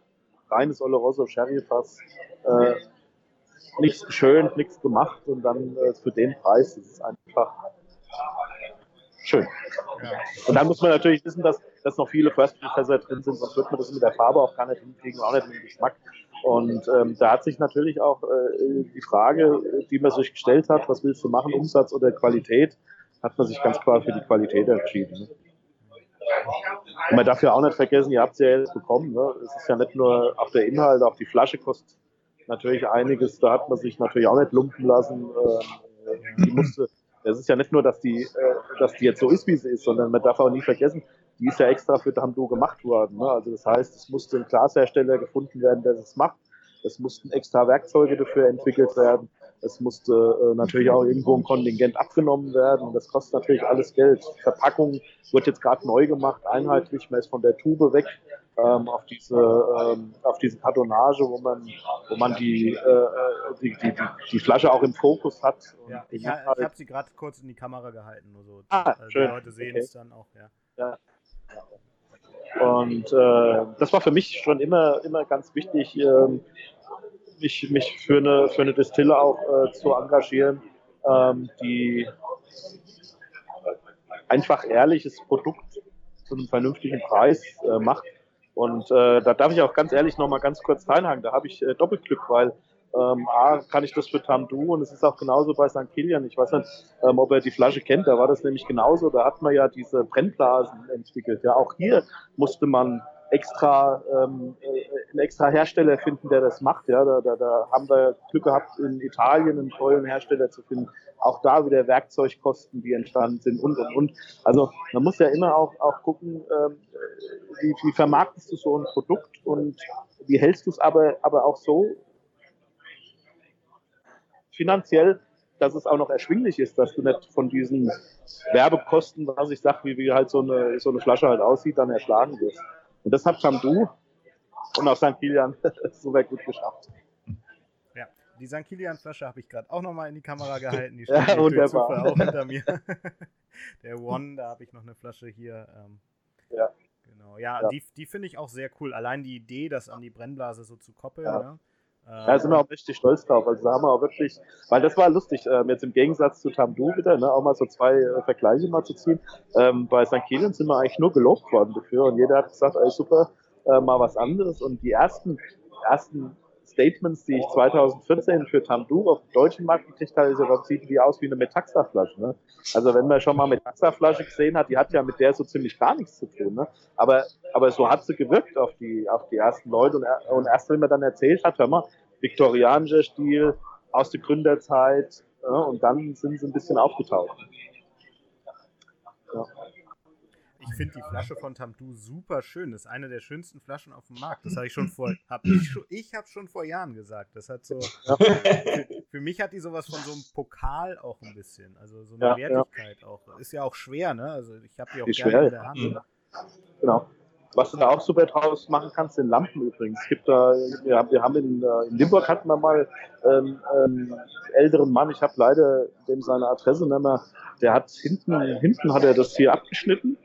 reines Oloroso Sherry-Fass, äh, nichts schön, nichts gemacht und dann äh, für den Preis ist es einfach schön. Ja. Und dann muss man natürlich wissen, dass, dass noch viele First-Fässer drin sind, sonst wird man das mit der Farbe auch gar nicht hinkriegen, auch nicht mit dem Geschmack. Und ähm, da hat sich natürlich auch äh, die Frage, die man sich gestellt hat, was willst du machen, Umsatz oder Qualität, hat man sich ganz klar für die Qualität entschieden. Ne? man darf ja auch nicht vergessen, ihr habt es ja jetzt bekommen. Ne? Es ist ja nicht nur auf der Inhalt, auch die Flasche kostet natürlich einiges. Da hat man sich natürlich auch nicht lumpen lassen. Ähm, die musste, das ist ja nicht nur, dass die, äh, dass die jetzt so ist, wie sie ist, sondern man darf auch nie vergessen, die ist ja extra für Damdo gemacht worden. Ne? Also das heißt, es musste ein Glashersteller gefunden werden, der es macht. Es mussten extra Werkzeuge dafür entwickelt werden. Es musste äh, natürlich auch irgendwo ein Kontingent abgenommen werden. Das kostet natürlich alles Geld. Verpackung wird jetzt gerade neu gemacht, einheitlich. Man ist von der Tube weg ähm, auf diese ähm, auf diese Kartonage, wo man wo man die, äh, die, die, die, die Flasche auch im Fokus hat. Ja, ich, ich habe sie gerade kurz in die Kamera gehalten, nur so. Ah, also schön. Die Leute sehen Okay. es dann auch, ja. Ja. Und äh, das war für mich schon immer, immer ganz wichtig, ähm, mich, mich für eine, für eine Distille auch äh, zu engagieren, ähm, die einfach ehrliches Produkt zu einem vernünftigen Preis äh, macht. Und äh, da darf ich auch ganz ehrlich nochmal ganz kurz reinhaken. Da habe ich äh, Doppelglück, weil ähm, A, kann ich das für Tamdu und es ist auch genauso bei St. Kilian. Ich weiß nicht, ähm, ob er die Flasche kennt, da war das nämlich genauso. Da hat man ja diese Brennblasen entwickelt. Ja, auch hier musste man extra ähm, äh, einen extra Hersteller finden, der das macht. Ja, da, da, da haben wir Glück gehabt, in Italien einen tollen Hersteller zu finden. Auch da wieder Werkzeugkosten, die entstanden sind und und und. Also man muss ja immer auch auch gucken, ähm, wie, wie vermarktest du so ein Produkt und wie hältst du es aber aber auch so finanziell, dass es auch noch erschwinglich ist, dass du nicht von diesen Werbekosten, was ich sag, wie, wie halt so eine, so eine Flasche halt aussieht, dann erschlagen wirst. Und das hat Tamdu und auch St. Kilian *laughs* super gut geschafft. Ja, die St. Kilian-Flasche habe ich gerade auch nochmal in die Kamera *laughs* gehalten. Die Ja, steht durch wunderbar. Auch hinter mir. *laughs* Der One, da habe ich noch eine Flasche hier. Ähm, Ja. Genau, ja, Ja. die, die finde ich auch sehr cool. Allein die Idee, das an die Brennblase so zu koppeln. Ja. Ne? Da sind wir auch richtig stolz drauf. Also da haben wir auch wirklich, weil das war lustig, ähm, jetzt im Gegensatz zu Tamdu wieder, ne, auch mal so zwei äh, Vergleiche mal zu ziehen. Ähm, bei St. Kilian sind wir eigentlich nur gelobt worden dafür und jeder hat gesagt, ey, super, äh, mal was anderes. Und die ersten, ersten Statements, die ich 2014 für Tamdu auf dem deutschen Markt gekriegt habe, ist sieht die aus wie eine Metaxa-Flasche. Ne? Also wenn man schon mal Metaxa-Flasche gesehen hat, die hat ja mit der so ziemlich gar nichts zu tun. Ne? Aber, aber so hat sie gewirkt auf die, auf die ersten Leute. Und, und erst wenn man dann erzählt hat, hör mal, viktorianischer Stil aus der Gründerzeit, ja, und dann sind sie ein bisschen aufgetaucht. Ich finde die Flasche von Tamdu super schön. Das ist eine der schönsten Flaschen auf dem Markt. Das habe ich schon vor, hab ich, schon, ich habe schon vor Jahren gesagt. Das hat so, Ja. für, für mich hat die sowas von so einem Pokal auch ein bisschen. Also so eine Ja, ja. Wertigkeit auch. Ist ja auch schwer, ne? Also ich habe die auch Die gerne schwer, in der Hand. Mhm. Genau. Was du da auch super draus machen kannst, sind Lampen übrigens. Es gibt da, wir haben, in, äh, in Limburg hatten wir mal ähm, einen älteren Mann, ich habe leider dem seine Adresse nicht mehr, der hat hinten, hinten hat er das hier abgeschnitten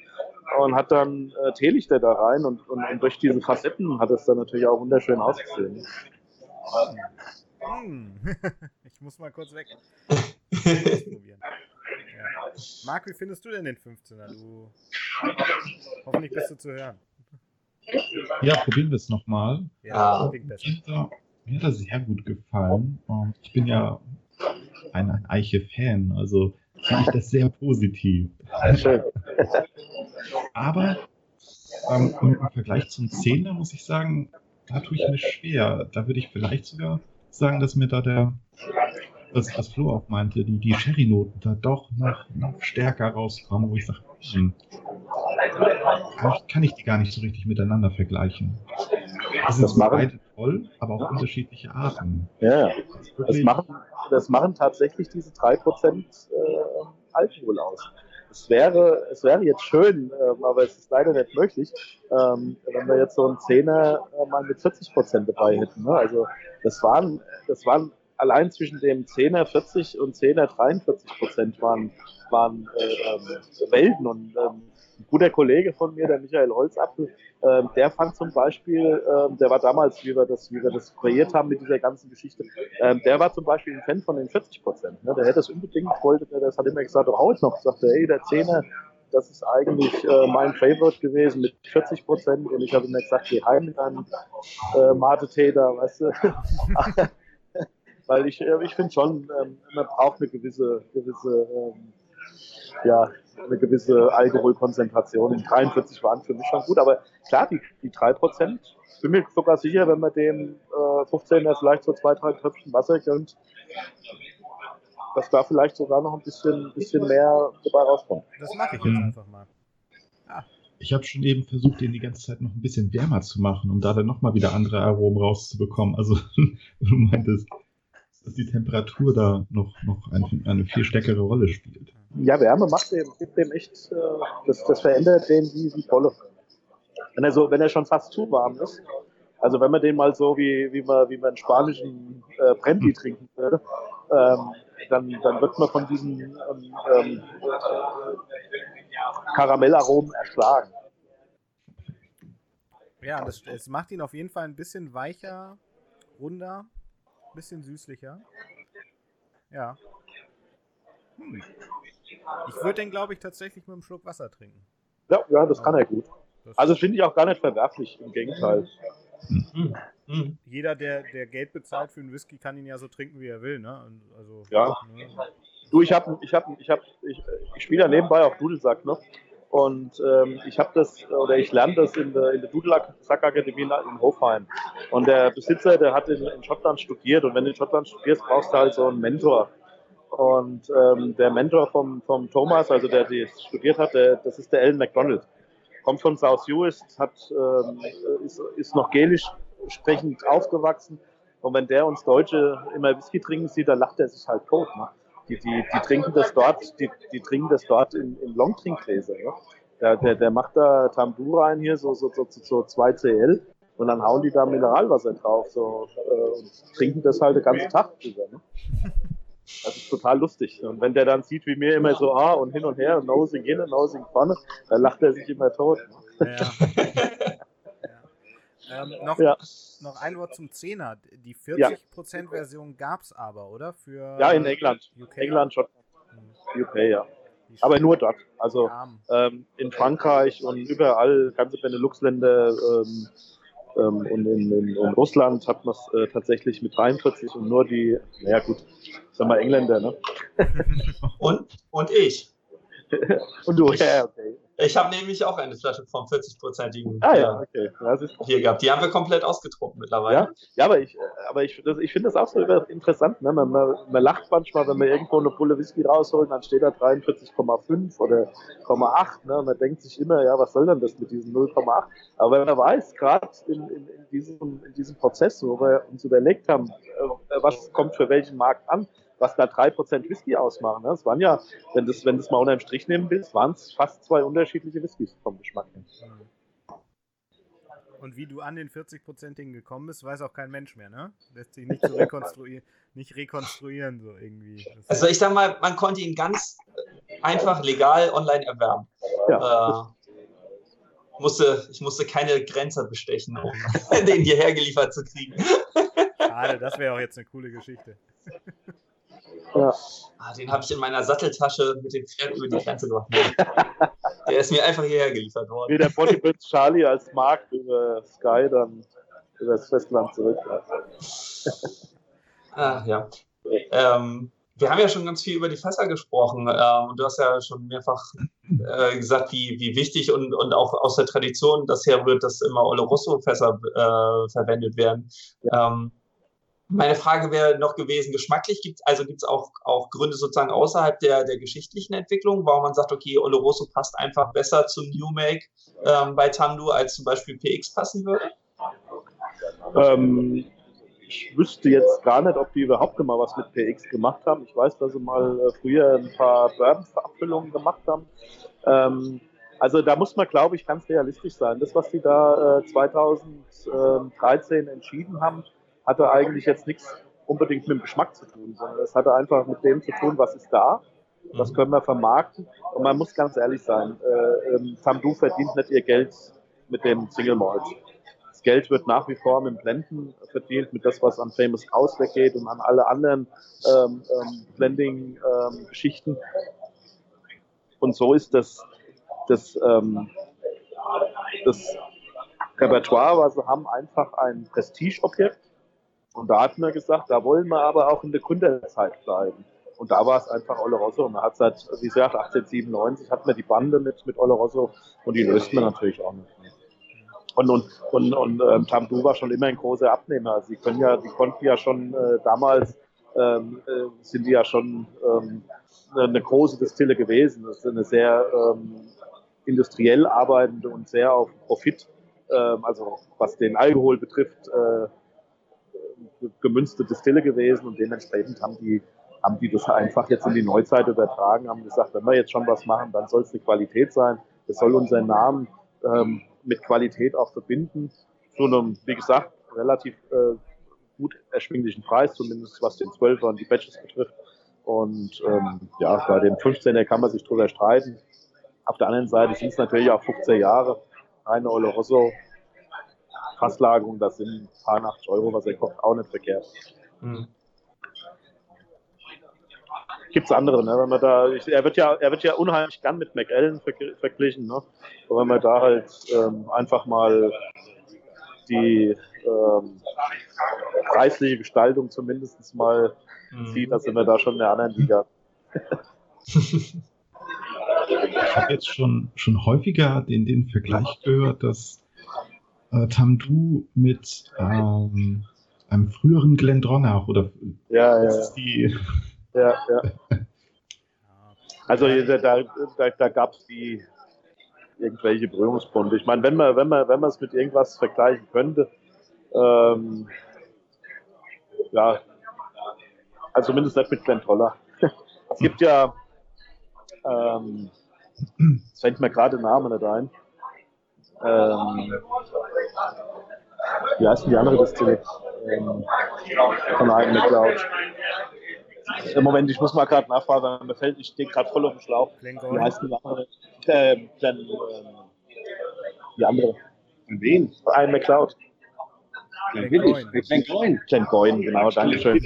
und hat dann äh, Teelichter da rein und, und, und durch diese Facetten hat es dann natürlich auch wunderschön ausgesehen. Hm. *laughs* Ich muss mal kurz weg. *laughs* Ausprobieren. Ja. Marc, wie findest du denn den 15er? Du hoffentlich bist du zu hören. Ja, probieren wir es nochmal. Ja, Ah. klingt besser. Mir hat er- mir hat er sehr gut gefallen. Ähm, Ich bin ja ein, ein Eiche-Fan, also finde ich das sehr positiv. Schön. Aber ähm, im Vergleich zum Zehner muss ich sagen, da tue ich mir schwer. Da würde ich vielleicht sogar sagen, dass mir da der, was, was Flo auch meinte, die, die Sherry-Noten da doch noch, noch stärker rauskommen, wo ich sage, hm, kann, ich, die gar nicht so richtig miteinander vergleichen. Das Das sind beide toll, aber auch unterschiedliche Arten. Ja, ja. Das machen, das machen tatsächlich diese 3% äh, Alkohol aus. Es wäre, es wäre jetzt schön, ähm, aber es ist leider nicht möglich, ähm, wenn wir jetzt so einen Zehner äh, mal mit 40% dabei hätten. Ne? Also das waren, das waren allein zwischen dem 10er 40 und 10er 43% waren, waren äh, ähm, Welten. Und ähm, ein guter Kollege von mir, der Michael Holzapfel, ähm, der fand zum Beispiel, ähm, der war damals, wie wir das, wie wir das kreiert haben mit dieser ganzen Geschichte, ähm, der war zum Beispiel ein Fan von den 40 Prozent. Ne? Der hätte das unbedingt, wollte der das, hat immer gesagt, oh, hau ich noch, sagte, ey, der Zehner, das ist eigentlich äh, mein Favorite gewesen mit 40 Prozent und ich habe immer gesagt, geh heim mit einem äh, Mate-Tee weißt du. *laughs* Weil ich, äh, ich finde schon, ähm, man braucht eine gewisse, gewisse ähm, ja, eine gewisse Alkoholkonzentration. In 43 waren für mich schon gut, aber klar, die, die 3%, ich bin mir sogar sicher, wenn man dem äh, 15er vielleicht so zwei, drei Tröpfchen Wasser gönnt, dass da vielleicht sogar noch ein bisschen, bisschen mehr dabei rauskommt. Das mache ich jetzt Mhm. einfach mal. Ich habe schon eben versucht, den die ganze Zeit noch ein bisschen wärmer zu machen, um da dann nochmal wieder andere Aromen rauszubekommen. Also, *laughs* du meintest, dass die Temperatur da noch, noch eine, eine viel stärkere Rolle spielt. Ja, Wärme macht dem, gibt dem echt, äh, das, das verändert den wie, wie Bolle. Wenn er so, wenn er schon fast zu warm ist, also wenn man den mal so wie, wie man, wie man einen spanischen äh, Brandy trinken würde, ähm, dann, dann wird man von diesen ähm, ähm, Karamellaromen erschlagen. Ja, das, es macht ihn auf jeden Fall ein bisschen weicher, runder, ein bisschen süßlicher. Ja. Hm. Ich würde den, glaube ich, tatsächlich mit einem Schluck Wasser trinken. Ja, ja, das kann er gut. Das Also finde ich auch gar nicht verwerflich, im Gegenteil. Jeder, der, der Geld bezahlt für einen Whisky, kann ihn ja so trinken, wie er will. Ne? Also, Ja. Ne? Du, ich habe, ich habe, ich habe, ich, ich spiele ja nebenbei auch Dudelsack noch. Und ähm, ich habe das, oder ich lerne das in der, in der Dudelsackakademie in Hofheim. Und der Besitzer, der hat in, in Schottland studiert. Und wenn du in Schottland studierst, brauchst du halt so einen Mentor. Und ähm, der Mentor vom, vom Thomas, also der, der studiert hat, der, das ist der Alan McDonald. Kommt von South Uist, hat, ähm, ist, ist noch gälisch sprechend aufgewachsen. Und wenn der uns Deutsche immer Whisky trinken sieht, dann lacht er sich halt tot. Ne? Die, die, die trinken das dort, die, die trinken das dort in, in Longtrinkgläser. Ne? Der, der, der macht da Tamdu rein hier, so, so, so, so 2 CL, und dann hauen die da Mineralwasser drauf so, äh, und trinken das halt den ganzen Tag drüber. Ne? *laughs* Das ist total lustig. Und wenn der dann sieht, wie mir immer so, ah, und hin und her, und nosing hin und nosing vorne, dann lacht er sich immer tot. Ne? Ja. ja. Ähm, noch, Ja. noch ein Wort zum Zehner. Die Ja. 40%-Version gab es aber, oder? Für Ja, in England. UK. England, Schottland, Hm. UK, ja. Aber nur dort. Also ähm, in Frankreich und überall, ganze Benelux-Länder ähm, ähm, und in, in, in Russland hat man es äh, tatsächlich mit 43 und nur die, naja gut, sagen wir Engländer, ne? *laughs* Und, und ich. *laughs* Und du, ja, okay. Ich habe nämlich auch eine Flasche vom 40-prozentigen Ah ja, okay. Hier gehabt. Die haben wir komplett ausgetrunken mittlerweile. Ja, ja, aber ich, äh, aber ich, das, ich finde das auch so interessant. Ne? Man, man, man lacht manchmal, wenn man irgendwo eine Pulle Whisky rausholt, dann steht da 43,5 oder 0,8. Ne? Man denkt sich immer, ja, was soll denn das mit diesem 0,8? Aber wenn man weiß, gerade in, in, in, diesem, in diesem Prozess, wo wir uns überlegt haben, äh, was kommt für welchen Markt an, was da 3% Whisky ausmachen. Ne? Das waren ja, wenn du wenn das mal unter dem Strich nehmen willst, waren es fast zwei unterschiedliche Whiskys vom Geschmack her. Hm. Und wie du an den 40%igen gekommen bist, weiß auch kein Mensch mehr, ne? Lässt sich nicht, so rekonstruieren, *laughs* nicht rekonstruieren, so irgendwie. Das Also ich sag mal, man konnte ihn ganz einfach legal online erwerben. Ja, Äh, musste, ich musste keine Grenze bestechen, um *laughs* den hierher geliefert zu kriegen. schade, das wäre auch jetzt eine coole Geschichte. *laughs* ja. Ah, den habe ich in meiner Satteltasche mit dem Pferd über die Grenze gebracht. *laughs* Der ist mir einfach hierher geliefert worden. wie der Bodybuilds Charlie als Markt über Sky dann über das Festland zurück. Ah, ja. Ähm, wir haben ja schon ganz viel über die Fässer gesprochen ähm, und du hast ja schon mehrfach äh, gesagt, wie, wie wichtig und, und auch aus der Tradition das herrührt, dass immer Oloroso-Fässer äh, verwendet werden. Ähm, meine Frage wäre noch gewesen, geschmacklich gibt also gibt es auch, auch Gründe sozusagen außerhalb der, der geschichtlichen Entwicklung, warum man sagt, okay, Oloroso passt einfach besser zum New Make ähm, bei Tamdu, als zum Beispiel PX passen würde? Ähm, ich wüsste jetzt gar nicht, ob die überhaupt mal was mit PX gemacht haben. Ich weiß, dass sie mal äh, früher ein paar Bourbon-Abfüllungen gemacht haben. Ähm, also da muss man, glaube ich, ganz realistisch sein. Das, was die da äh, 2013 entschieden haben, hatte eigentlich jetzt nichts unbedingt mit dem Geschmack zu tun, sondern es hatte einfach mit dem zu tun, was ist da, was können wir vermarkten. Und man muss ganz ehrlich sein, äh, ähm, Tamdu verdient nicht ihr Geld mit dem Single Malt. Das Geld wird nach wie vor mit dem Blenden verdient, mit das, was an Famous House weggeht und an alle anderen ähm, ähm, Blending-Geschichten. und so ist das, das, ähm, das Repertoire, was sie haben, einfach ein Prestigeobjekt. Und da hat man gesagt, da wollen wir aber auch in der Gründerzeit bleiben. Und da war es einfach Oloroso. Man hat seit, wie gesagt, 1897 hat man die Bande mit, mit Oloroso und die löst man natürlich auch nicht. Und, und, und, und ähm, Tamdu war schon immer ein großer Abnehmer. Sie können ja, die konnten ja schon äh, damals ähm, äh, sind die ja schon ähm, eine große Distille gewesen. Das ist eine sehr ähm, industriell arbeitende und sehr auf Profit, ähm, also was den Alkohol betrifft, äh, gemünzte Distille gewesen und dementsprechend haben die haben die das einfach jetzt in die Neuzeit übertragen, haben gesagt, wenn wir jetzt schon was machen, dann soll es eine Qualität sein. Das soll unseren Namen ähm, mit Qualität auch verbinden. Zu einem, wie gesagt, relativ äh, gut erschwinglichen Preis, zumindest was den 12er und die Batches betrifft. Und ähm, ja, bei dem 15er kann man sich drüber streiten. Auf der anderen Seite sind es natürlich auch 15 Jahre. Eine Oloroso Fasslagerung, das sind ein paar 80 Euro, was er kocht, auch nicht verkehrt. Mhm gibt es andere, ne? Wenn man da, ich, er wird ja, er wird ja unheimlich gern mit McAllen verglichen, ne? Und wenn man da halt ähm, einfach mal die ähm, preisliche Gestaltung zumindest mal mhm. sieht, dann sind wir da schon in der anderen Liga. *laughs* *laughs* ich habe jetzt schon, schon häufiger den, den Vergleich gehört, dass äh, Tamdu mit ähm, einem früheren Glendronach oder ja, ja, die ja, ja. Also da, da, da gab es die irgendwelche Berührungspunkte. Ich meine, wenn man, wenn man, wenn man es mit irgendwas vergleichen könnte, ähm, ja, also zumindest nicht mit Glenn Toller. es gibt ja, ähm, es fällt mir gerade der Name nicht ein. Ähm, wie heißt denn die andere Distille? Ähm, von einem McLeod. Im Moment, ich muss mal gerade nachfragen, mir fällt, ich stehe gerade voll auf dem Schlauch. Wie heißt die andere? Äh, Glenn, äh, die andere. Wen? Ein McCloud. Glenn Goyne. Glenn Goyne, genau, danke schön.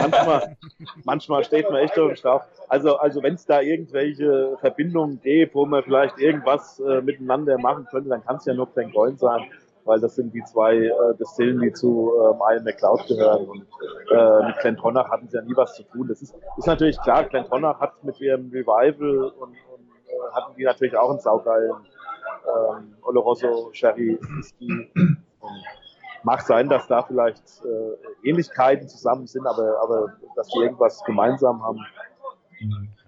manchmal, manchmal steht man echt auf dem Schlauch. Also, also wenn es da irgendwelche Verbindungen gibt, wo man vielleicht irgendwas äh, miteinander machen könnte, dann kann es ja nur Glenn Goyne sein weil das sind die zwei äh, Distillen, die zu ähm, Iron McCloud gehören. Und äh, mit Clentonnach hatten sie ja nie was zu tun. Das ist, ist natürlich klar, Clentonnach hat mit ihrem Revival und, und äh, hatten die natürlich auch einen saugeilen ähm, Oloroso Sherry Whisky. Mag sein, dass da vielleicht äh, Ähnlichkeiten zusammen sind, aber, aber dass die irgendwas gemeinsam haben.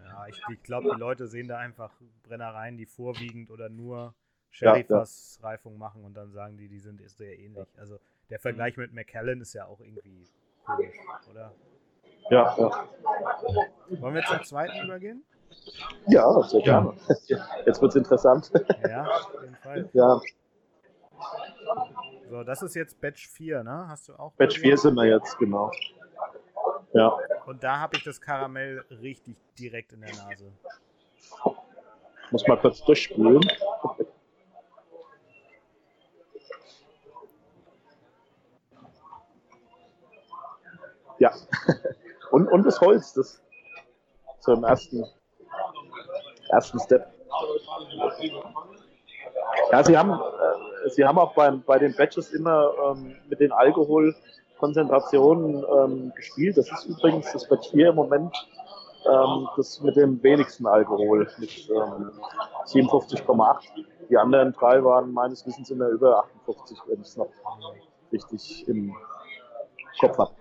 Ja, ich, ich glaube, die Leute sehen da einfach Brennereien, die vorwiegend oder nur Sherry-Fass-Reifung ja, machen und dann sagen die, die sind sehr ähnlich. Also der Vergleich mit McKellen ist ja auch irgendwie komisch, oder? Ja, ja. Wollen wir zum zweiten übergehen? Ja, sehr gerne. Jetzt wird es interessant. Ja, auf jeden Fall. Ja. So, das ist jetzt Batch 4, ne? Hast du auch? Batch 4 sind wir jetzt, genau. Ja. Und da habe ich das Karamell richtig direkt in der Nase. Muss mal kurz durchspülen. Ja. *laughs* Und, und das Holz, das zum ersten, ersten Step. Ja, sie haben, äh, sie haben auch beim, bei den Batches immer ähm, mit den Alkoholkonzentrationen ähm, gespielt. Das ist übrigens das Batch hier im Moment ähm, das mit dem wenigsten Alkohol, mit 57,8. Ähm, Die anderen drei waren meines Wissens immer über 58, wenn ich es noch richtig im Kopf habe.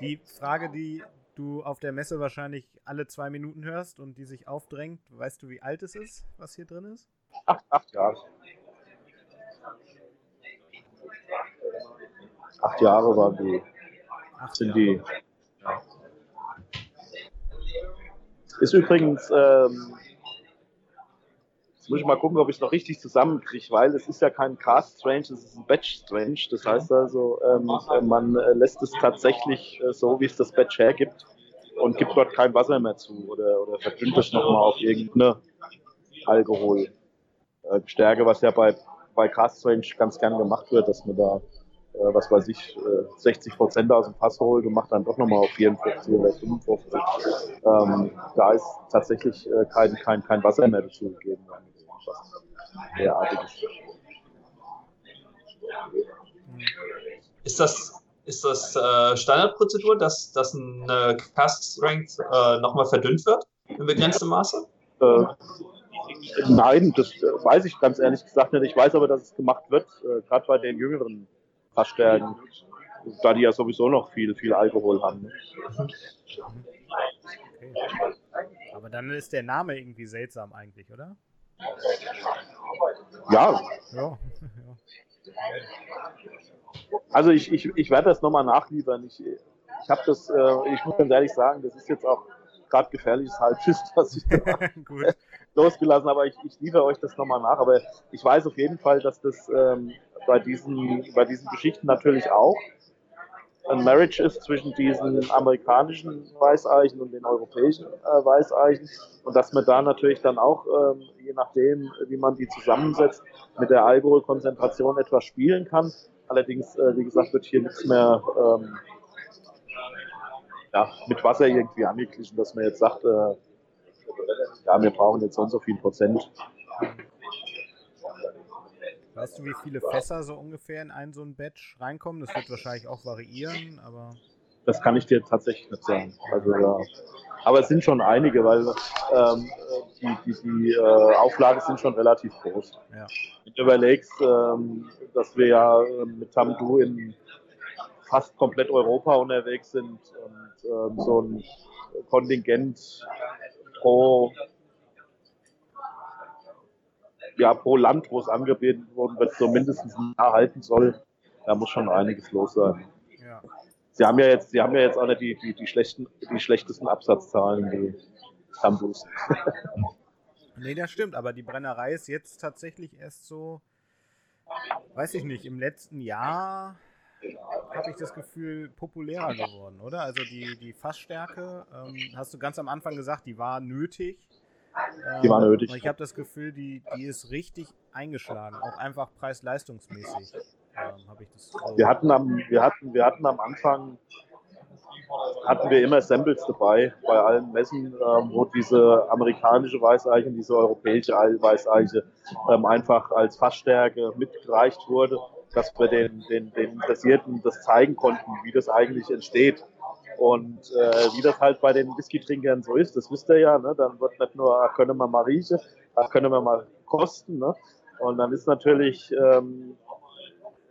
Die Frage, die du auf der Messe wahrscheinlich alle zwei Minuten hörst und die sich aufdrängt, weißt du, wie alt es ist, was hier drin ist? Acht, acht Jahre. Acht Jahre waren die. Acht sind die. Ja. Ist übrigens ähm, muss ich mal gucken, ob ich es noch richtig zusammenkriege, weil es ist ja kein Cast Strange, es ist ein Batch Strange. Das heißt also, ähm, man äh, lässt es tatsächlich äh, so, wie es das Batch hergibt und gibt dort kein Wasser mehr zu oder, oder verdünnt es nochmal auf irgendeine Alkoholstärke, äh, was ja bei, bei Cast Strange ganz gern gemacht wird, dass man da äh, was weiß ich, 60 Prozent aus dem Fass holt und macht dann doch nochmal auf 54 oder 55. Ähm, da ist tatsächlich äh, kein, kein, kein Wasser mehr dazu gegeben derartiges. Ist das, ist das äh, Standardprozedur, dass, dass eine Cast Strength äh, nochmal verdünnt wird in begrenztem Maße? Äh, nein, das äh, weiß ich ganz ehrlich gesagt nicht. Ich weiß aber, dass es gemacht wird, äh, gerade bei den jüngeren Fassstärken, da die ja sowieso noch viel, viel Alkohol haben. Ne? Okay. Aber dann ist der Name irgendwie seltsam eigentlich, oder? Ja. Ja. *laughs* Also ich, ich, ich werde das nochmal nachliefern. Ich, ich habe das, äh, ich muss ganz ehrlich sagen, das ist jetzt auch gerade gefährliches Halbwissen, was ich *laughs* losgelassen aber ich, ich liefere euch das nochmal nach. Aber ich weiß auf jeden Fall, dass das ähm, bei, diesen, bei diesen Geschichten natürlich auch ein Marriage ist zwischen diesen amerikanischen Weißeichen und den europäischen äh, Weißeichen und dass man da natürlich dann auch, ähm, je nachdem, wie man die zusammensetzt, mit der Alkoholkonzentration etwas spielen kann. Allerdings, äh, wie gesagt, wird hier nichts mehr ähm, ja, mit Wasser irgendwie angeglichen, dass man jetzt sagt, äh, ja, wir brauchen jetzt so und so viel Prozent. Weißt du, wie viele Fässer so ungefähr in einen so ein Batch reinkommen? Das wird wahrscheinlich auch variieren, aber. Das kann ich dir tatsächlich nicht sagen. Also, ja. Aber es sind schon einige, weil ähm, die, die, die äh, Auflage sind schon relativ groß. Ja. Wenn du überlegst, ähm, dass wir ja äh, mit Tamdu in fast komplett Europa unterwegs sind und ähm, so ein Kontingent pro ja, pro Land, wo es angeboten wird, so mindestens ein Jahr halten soll, da muss schon einiges los sein. Ja. Sie haben ja jetzt, Sie haben ja jetzt auch nicht die, die, die, schlechten, die schlechtesten Absatzzahlen, die Tambus. *laughs* nee, das stimmt, aber die Brennerei ist jetzt tatsächlich erst so, weiß ich nicht, im letzten Jahr habe ich das Gefühl, populärer geworden, oder? Also die, die Fassstärke, ähm, hast du ganz am Anfang gesagt, die war nötig. Die war ähm, nötig. Ich habe das Gefühl, die, die ist richtig eingeschlagen, auch einfach preis-leistungsmäßig. Ähm, habe ich das so wir hatten am, wir hatten, wir hatten am Anfang hatten wir immer Samples dabei bei allen Messen, ähm, wo diese amerikanische Weißeiche und diese europäische Weißeiche ähm, einfach als Fassstärke mitgereicht wurde, dass wir den, den, den Interessierten das zeigen konnten, wie das eigentlich entsteht. Und äh, wie das halt bei den Whisky-Trinkern so ist, das wisst ihr ja, ne? dann wird nicht nur, ah, können wir mal riechen, ah, können wir mal kosten. Ne? Und dann ist natürlich ähm,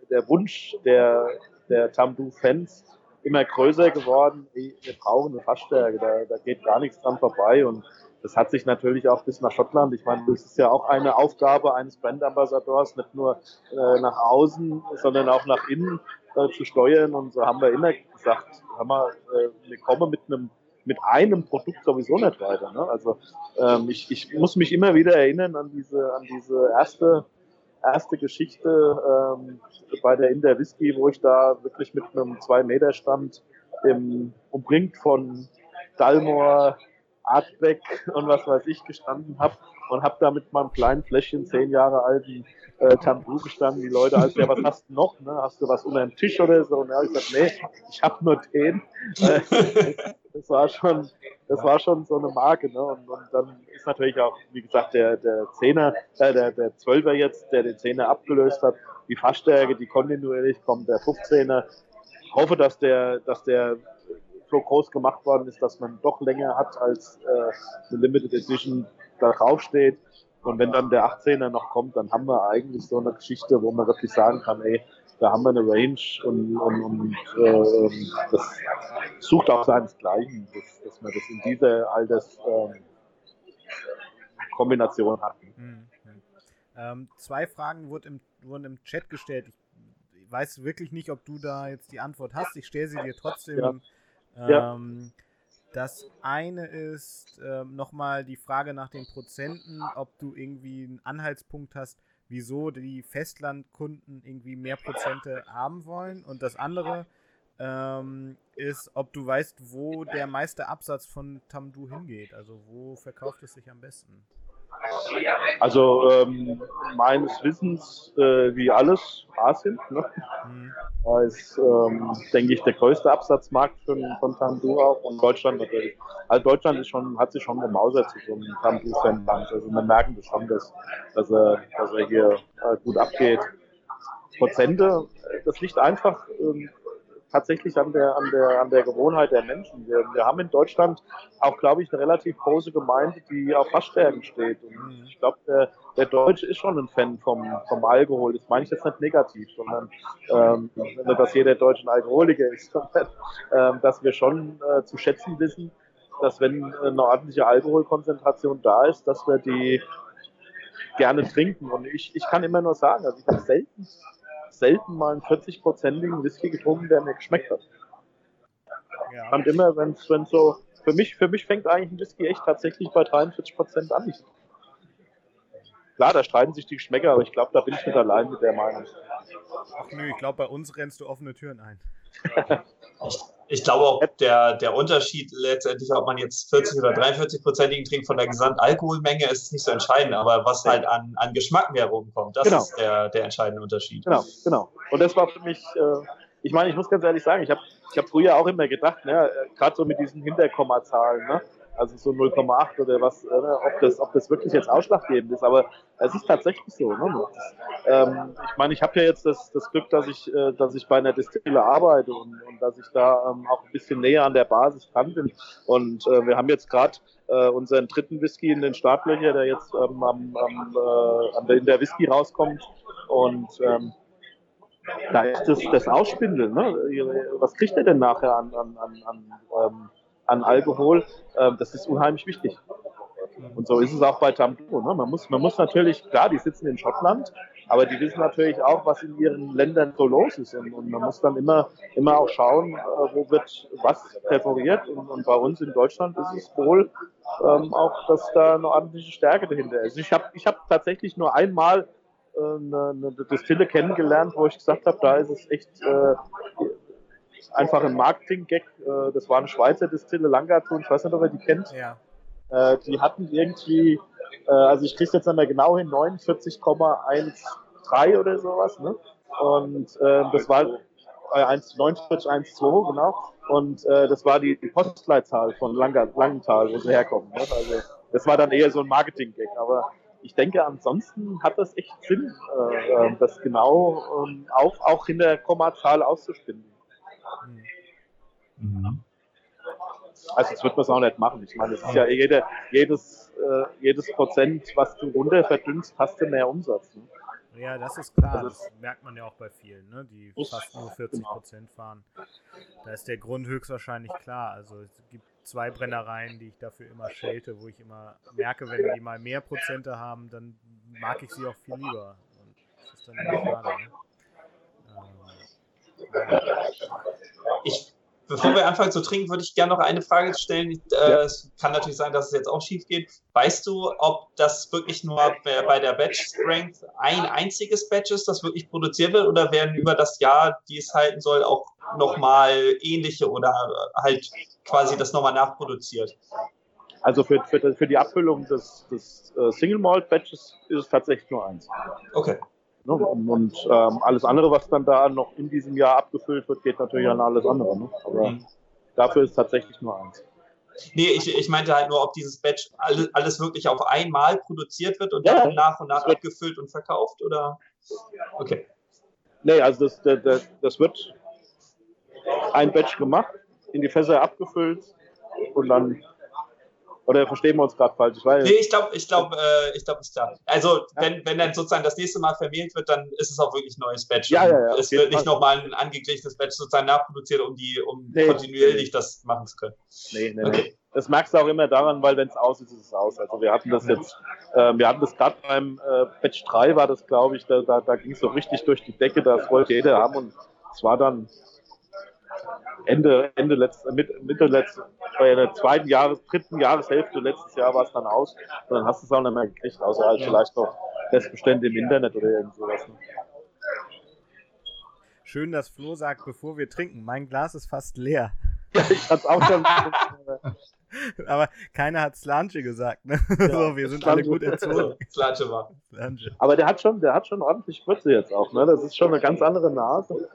der Wunsch der, der Tamdu-Fans immer größer geworden. Wir brauchen eine Fassstärke, da, da geht gar nichts dran vorbei. Und das hat sich natürlich auch bis nach Schottland. Ich meine, das ist ja auch eine Aufgabe eines Brandambassadors, nicht nur äh, nach außen, sondern auch nach innen äh, zu steuern. Und so haben wir immer gesagt, hör mal, äh, wir kommen mit einem mit einem Produkt sowieso nicht weiter. Ne? Also ähm, ich, ich muss mich immer wieder erinnern an diese, an diese erste, erste Geschichte ähm, bei der Inder Whisky, wo ich da wirklich mit einem 2-Meter-Stand umringt von Dalmor, Artback und was weiß ich gestanden habe und habe da mit meinem kleinen Fläschchen zehn Jahre alten äh, Tambu gestanden. Die Leute, also, ja, was hast du noch? Ne? Hast du was unter dem Tisch oder so? Und er hat gesagt, nee, ich habe nur den. *laughs* Das war schon, das war schon so eine Marke. Ne? Und, und dann ist natürlich auch, wie gesagt, der, der Zehner, äh, der, der Zwölfer jetzt, der den Zehner abgelöst hat, die Fassstärke, die kontinuierlich kommt, der 15er. Ich hoffe, dass der, dass der so groß gemacht worden ist, dass man doch länger hat als äh, eine Limited Edition da draufsteht. Und wenn dann der 18er noch kommt, dann haben wir eigentlich so eine Geschichte, wo man wirklich sagen kann, ey, da haben wir eine Range und, und, und äh, das sucht auch seinesgleichen, dass, dass man das in dieser Alterskombination ähm, hat. Mhm. Ähm, zwei Fragen wurden im, wurden im Chat gestellt. Ich weiß wirklich nicht, ob du da jetzt die Antwort hast. Ich stelle sie dir trotzdem. Ja. Ähm. Das eine ist ähm, nochmal die Frage nach den Prozenten, ob du irgendwie einen Anhaltspunkt hast, wieso die Festlandkunden irgendwie mehr Prozente haben wollen. Und das andere ähm, ist, ob du weißt, wo der meiste Absatz von Tamdu hingeht. Also wo verkauft es sich am besten? Also ähm, meines Wissens äh, wie alles Asien. Ne? Mhm. Da ist, ähm, denke ich, der größte Absatzmarkt für, von Tamdu auch und Deutschland natürlich. Also Deutschland ist schon, hat sich schon gemausert zu so einem Tamdu-Fanland. Also wir merken das schon, dass, dass, er, dass er hier äh, gut abgeht. Prozente, das liegt einfach ähm, tatsächlich an der, an der, an der Gewohnheit der Menschen. Wir, wir haben in Deutschland auch, glaube ich, eine relativ große Gemeinde, die auf Fassstärken steht. Und mhm. ich glaube, der, der Deutsche ist schon ein Fan vom, vom Alkohol. Das meine ich jetzt nicht negativ, sondern ähm, nicht, dass jeder Deutsche ein Alkoholiker ist, *laughs* sondern ähm, dass wir schon äh, zu schätzen wissen, dass wenn eine ordentliche Alkoholkonzentration da ist, dass wir die gerne trinken. Und ich, ich kann immer nur sagen, also ich habe selten, selten mal einen 40-prozentigen Whisky getrunken, der mir geschmeckt hat. Ja. Und immer, wenn es so, für mich, für mich fängt eigentlich ein Whisky echt tatsächlich bei 43 Prozent an. Klar, da streiten sich die Geschmäcker, aber ich glaube, da bin ich nicht allein mit der Meinung. Ach nö, ich glaube, bei uns rennst du offene Türen ein. *laughs* ich, glaube auch, der, der Unterschied letztendlich, ob man jetzt 40 oder 43-prozentigen trinkt von der Gesamtalkoholmenge, ist nicht so entscheidend, aber was halt an, an Geschmack mehr rumkommt, das genau. ist der, der entscheidende Unterschied. Genau, genau. Und das war für mich, äh, ich meine, ich muss ganz ehrlich sagen, ich habe ich hab früher auch immer gedacht, ne, gerade so mit diesen Hinterkommazahlen, ne, also so 0,8 oder was, äh, ob, das, ob das wirklich jetzt ausschlaggebend ist. Aber es ist tatsächlich so. Ne? ähm, ich meine, ich habe ja jetzt das, das Glück, dass ich, äh, dass ich bei einer Distille arbeite und, und dass ich da ähm, auch ein bisschen näher an der Basis dran bin. Und äh, wir haben jetzt gerade äh, unseren dritten Whisky in den Startlöcher, der jetzt ähm, am, am, äh, in der Whisky rauskommt. Und ähm, da ist das, das Ausspindeln. Ne? Was kriegt er denn nachher an, an, an, an ähm, an Alkohol, äh, das ist unheimlich wichtig. Und so ist es auch bei Tampo. Ne? Man, muss, man muss natürlich, klar, die sitzen in Schottland, aber die wissen natürlich auch, was in ihren Ländern so los ist. Und, und man muss dann immer, immer auch schauen, äh, wo wird was präferiert. Und, und, bei uns in Deutschland ist es wohl ähm, auch, dass da eine ordentliche Stärke dahinter ist. Ich habe ich hab tatsächlich nur einmal äh, eine, eine Distille kennengelernt, wo ich gesagt habe, da ist es echt äh, einfach ein Marketing-Gag. Äh, das war eine Schweizer Distille, Langatun, ich weiß nicht, ob ihr die kennt. Ja. Äh, die hatten irgendwie, äh, also ich krieg's jetzt nicht mehr genau hin, 49,13 oder sowas, ne? Und äh, das war äh, 49,12, genau. Und äh, das war die, die Postleitzahl von Langenthal, wo sie herkommen. Ne? Also das war dann eher so ein Marketing-Gag. Aber ich denke, ansonsten hat das echt Sinn, äh, das genau ähm, auch, auch in der Kommazahl auszuspinnen. Mhm. Also das wird man es auch nicht machen. Ich meine, es ist ja jede, jedes, äh, jedes Prozent, was du runter verdünnst, hast du mehr Umsatz. Ne? Ja, das ist klar. Das merkt man ja auch bei vielen, ne? die fast nur 40 Prozent fahren. Da ist der Grund höchstwahrscheinlich klar. Also es gibt zwei Brennereien, die ich dafür immer schelte, wo ich immer merke, wenn die mal mehr Prozente haben, dann mag ich sie auch viel lieber. Und das ist dann schade. Ne? Ich, bevor wir anfangen zu trinken, würde ich gerne noch eine Frage stellen. Äh, ja. Es kann natürlich sein, dass es jetzt auch schief geht. Weißt du, ob das wirklich nur bei der Batch Strength ein einziges Batch ist, das wirklich produziert wird, oder werden über das Jahr, die es halten soll, auch nochmal ähnliche oder halt quasi das nochmal nachproduziert? Also für, für, für die Abfüllung des, des uh, Single Malt Batches ist es tatsächlich nur eins. Okay. Ne? Und, ähm, alles andere, was dann da noch in diesem Jahr abgefüllt wird, geht natürlich an alles andere. Ne? Aber mhm. dafür ist tatsächlich nur eins. Nee, ich, ich meinte halt nur, ob dieses Batch alles, alles wirklich auf einmal produziert wird und ja, dann nach und nach abgefüllt und verkauft oder? Okay. Nee, also das, das, das wird ein Batch gemacht, in die Fässer abgefüllt und dann oder verstehen wir uns gerade falsch? Ich weiß, nee, ich glaube, ich glaube, äh, ich glaube, ist klar. Also, wenn, wenn dann sozusagen das nächste Mal vermehlt wird, dann ist es auch wirklich ein neues Batch. Ja, ja, ja. Es wird nicht nochmal ein angeglichenes Batch sozusagen nachproduziert, um die, um nee, kontinuierlich nee. das machen zu können. Nee, nee, okay. nee. Das merkst du auch immer daran, weil wenn es aus ist, ist es aus. Also wir hatten das jetzt, äh, wir hatten das gerade beim äh, Batch 3 war das, glaube ich, da, da, da ging es so richtig durch die Decke, das wollte jeder haben und es war dann Ende, Ende letzten, Mitte letzten, bei der zweiten Jahres, dritten Jahreshälfte letztes Jahr war es dann aus. Und dann hast du es auch nicht mehr gekriegt, außer halt vielleicht noch Restbestände im Internet oder irgend sowas. Ne? Schön, dass Flo sagt, bevor wir trinken, mein Glas ist fast leer. *laughs* Ja, ich hab's auch schon. *laughs* Aber keiner hat Slanche gesagt, ne? Ja, so, wir sind alle gut erzogen. *laughs* Slanche war. Aber der hat schon, der hat schon ordentlich Spritze jetzt auch, ne? Das ist schon eine ganz andere Nase.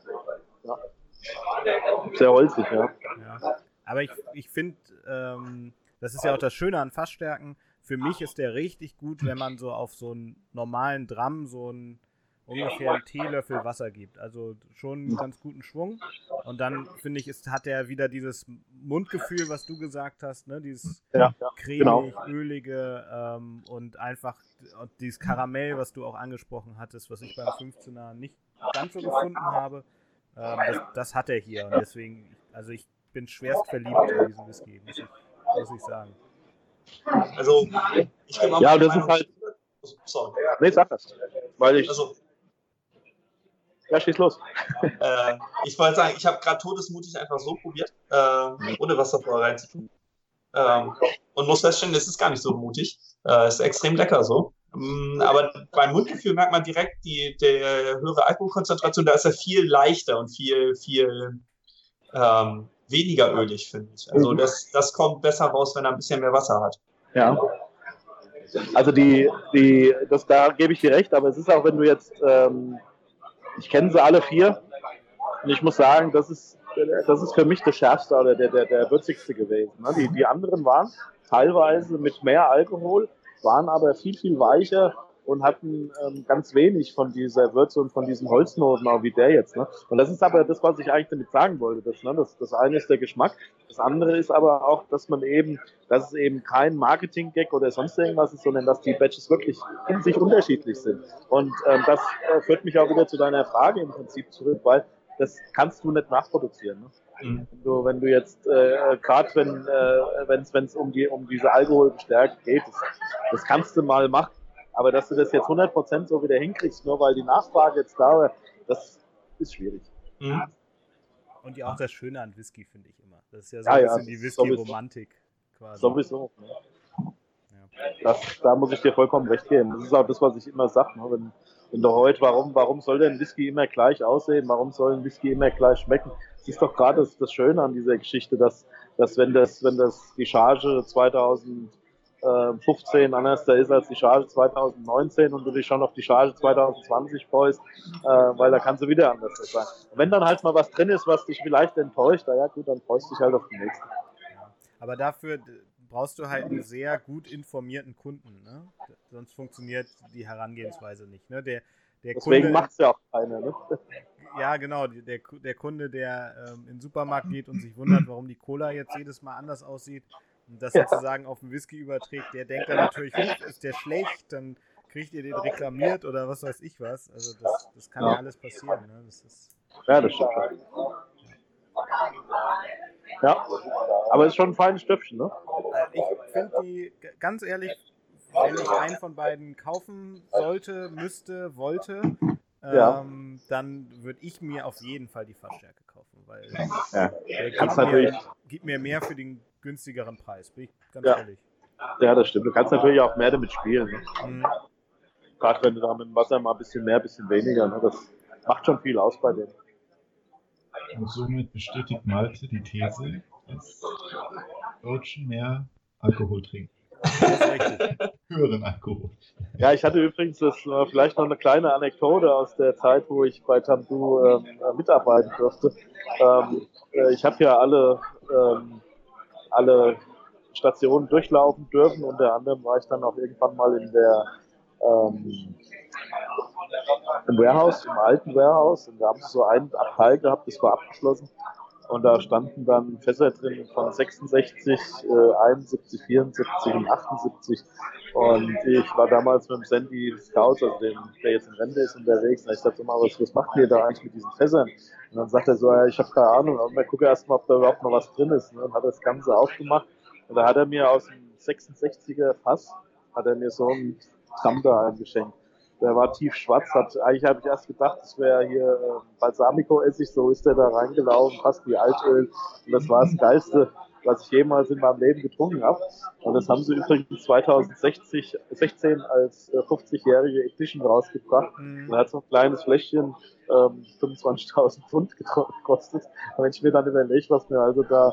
Sehr holzig, ja. ja. Aber ich, ich finde, ähm, das ist ja auch das Schöne an Fassstärken. Für mich ist der richtig gut, wenn man so auf so einen normalen Drum so ein ungefähr einen Teelöffel Wasser gibt. Also schon einen ganz guten Schwung. Und dann finde ich, ist, hat er wieder dieses Mundgefühl, was du gesagt hast, ne? Dieses ja, cremig, genau. ölige ähm, und einfach und dieses Karamell, was du auch angesprochen hattest, was ich beim 15er nicht ganz so gefunden habe. Ähm, das, das hat er hier. Und *laughs* deswegen, also ich bin schwerst verliebt in diesen Whisky, muss ich, muss ich sagen. Also, ich gebe auch Ja, das ist halt-. Sorry. Nee, sag das. Weil ich. Also, Ja, schieß los. äh, ich wollte sagen, ich habe gerade todesmutig einfach so probiert, ähm, ohne was davor reinzutun. Ähm, und muss feststellen, es ist gar nicht so mutig. Äh, ist extrem lecker so. Mm, Aber beim Mundgefühl merkt man direkt die, die höhere Alkoholkonzentration. Da ist er viel leichter und viel, viel ähm, weniger ölig, finde ich. Also Mhm. das, das kommt besser raus, wenn er ein bisschen mehr Wasser hat. Ja. Also die, die, das da gebe ich dir recht, aber es ist auch, wenn du jetzt, ähm, ich kenne sie alle vier und ich muss sagen, das ist, das ist für mich der schärfste oder der, der, der würzigste gewesen. Ne? Die, die anderen waren teilweise mit mehr Alkohol, waren aber viel, viel weicher und hatten ähm, ganz wenig von dieser Würze und von diesen Holznoten, auch wie der jetzt. Ne? Und das ist aber das, was ich eigentlich damit sagen wollte. Das, ne? das, das eine ist der Geschmack, das andere ist aber auch, dass man eben, dass es eben kein Marketing-Gag oder sonst irgendwas ist, sondern dass die Badges wirklich in sich unterschiedlich sind. Und ähm, das äh, führt mich auch wieder zu deiner Frage im Prinzip zurück, weil das kannst du nicht nachproduzieren. Ne? Mhm. Wenn du, wenn du jetzt, äh, gerade wenn äh, wenn es um, die, um diese Alkoholstärke geht, das, das kannst du mal machen. Aber dass du das jetzt 100% so wieder hinkriegst, nur weil die Nachfrage jetzt da war, das ist schwierig. Mhm. Und ja auch das Schöne an Whisky, finde ich immer. Das ist ja so Ja, ein ja, bisschen die sowieso. Whisky-Romantik quasi. Sowieso. Ne? Ja. Das, da muss ich dir vollkommen recht geben. Das ist auch das, was ich immer sage. Ne? Wenn, wenn du heute, warum, warum soll denn Whisky immer gleich aussehen? Warum soll ein Whisky immer gleich schmecken? Das ist doch gerade das, das Schöne an dieser Geschichte, dass, dass wenn das, wenn das die Charge 2015 anders da ist als die Charge 2019 und du dich schon auf die Charge 2020 freust, äh, weil da kann sie wieder anders sein. Und wenn dann halt mal was drin ist, was dich vielleicht enttäuscht, na ja gut, dann freust du dich halt auf die nächste. Aber dafür brauchst du halt einen sehr gut informierten Kunden. Ne? Sonst funktioniert die Herangehensweise nicht. Ne? Der, der Deswegen macht es ja auch keiner. Ne? *laughs* Ja, genau. Der, der Kunde, der ähm, in den Supermarkt geht und sich wundert, warum die Cola jetzt jedes Mal anders aussieht und das Ja. sozusagen auf den Whisky überträgt, der denkt dann natürlich, "Huch, ist der schlecht, dann kriegt ihr den reklamiert oder was weiß ich was. Also das, das kann ja, Ja. alles passieren. Ne? Das ist, Ja, das stimmt. Ja, aber es ist schon ein feines Stöpfchen, ne? Äh, Ich finde die, ganz ehrlich, wenn ich einen von beiden kaufen sollte, müsste, wollte, Ja. ähm, dann würde ich mir auf jeden Fall die Fassstärke kaufen, weil Ja. der gibt Kannst mir, natürlich, gibt mir mehr für den günstigeren Preis, bin ich ganz Ja. ehrlich. ja, das stimmt. Du kannst natürlich auch mehr damit spielen. Ne? Mhm. Gerade wenn du da mit dem Wasser mal ein bisschen mehr, ein bisschen weniger, ne? Das macht schon viel aus bei denen. Und somit bestätigt Malte die These, dass Deutschen mehr Alkohol trinken. Höheren Alkohol. Ja, ich hatte übrigens das, äh, vielleicht noch eine kleine Anekdote aus der Zeit, wo ich bei Tamdu ähm, äh, mitarbeiten durfte. Ähm, äh, ich habe ja alle, ähm, alle Stationen durchlaufen dürfen. Unter anderem war ich dann auch irgendwann mal in der ähm, im Warehouse, im alten Warehouse. Und da haben sie so einen Abteil gehabt, das war abgeschlossen. Und da standen dann Fässer drin von 66, äh, 71, 74 und 78. Und ich war damals mit dem Sandy Scout, also dem, der jetzt in Rente ist, unterwegs. Und ich dachte mal, was, was macht ihr da eigentlich mit diesen Fässern? Und dann sagt er so, ja, ich habe keine Ahnung, aber wir erst mal, ob da überhaupt noch was drin ist. Und hat das Ganze aufgemacht. Und da hat er mir aus dem 66er Fass, hat er mir so einen Tramper eingeschenkt. Der war tief schwarz, hat, eigentlich habe ich erst gedacht, das wäre hier äh, Balsamico-Essig, so ist der da reingelaufen, fast wie Altöl. Und das war das Geilste, was ich jemals in meinem Leben getrunken habe. Und das haben sie übrigens 2016 als äh, 50-jährige Edition rausgebracht. Mhm. Da hat so ein kleines Fläschchen ähm, 25.000 Pfund gekostet. Und wenn ich mir dann überlege, was wir also da